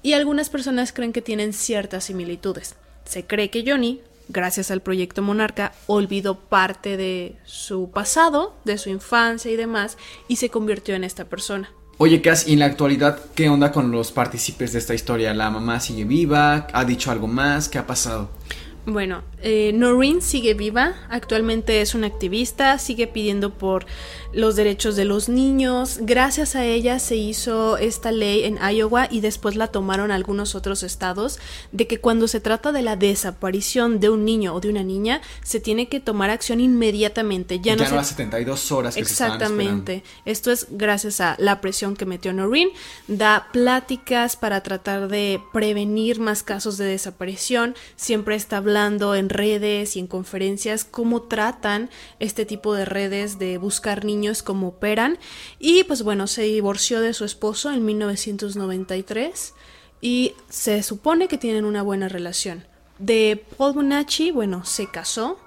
y algunas personas creen que tienen ciertas similitudes. Se cree que Johnny, gracias al proyecto Monarca, olvidó parte de su pasado, de su infancia y demás, y se convirtió en esta persona. Oye, Cass, y en la actualidad, ¿qué onda con los partícipes de esta historia? ¿La mamá sigue viva? ¿Ha dicho algo más? ¿Qué ha pasado? Bueno, eh, Noreen sigue viva, actualmente es una activista, sigue pidiendo por los derechos de los niños. Gracias a ella se hizo esta ley en Iowa y después la tomaron algunos otros estados de que cuando se trata de la desaparición de un niño o de una niña se tiene que tomar acción inmediatamente. Ya, no, no a 72 horas. Que Exactamente. Esto es gracias a la presión que metió Noreen. Da pláticas para tratar de prevenir más casos de desaparición. Siempre está hablando en redes y en conferencias cómo tratan este tipo de redes de buscar niños, cómo operan. Y pues bueno, se divorció de su esposo en 1993 y se supone que tienen una buena relación. De Paul Bonacci, bueno, se casó,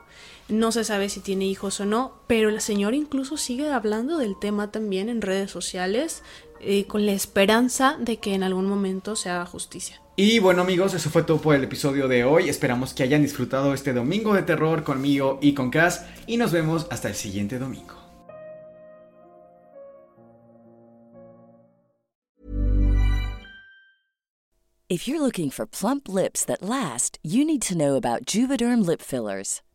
no se sabe si tiene hijos o no, pero el señor incluso sigue hablando del tema también en redes sociales. Eh, con la esperanza de que en algún momento se haga justicia. Y bueno amigos, eso fue todo por el episodio de hoy. Esperamos que hayan disfrutado este domingo de terror conmigo y con Cass. Y nos vemos hasta el siguiente domingo. If you're looking for plump lips that last, you need to know about Juvederm lip fillers.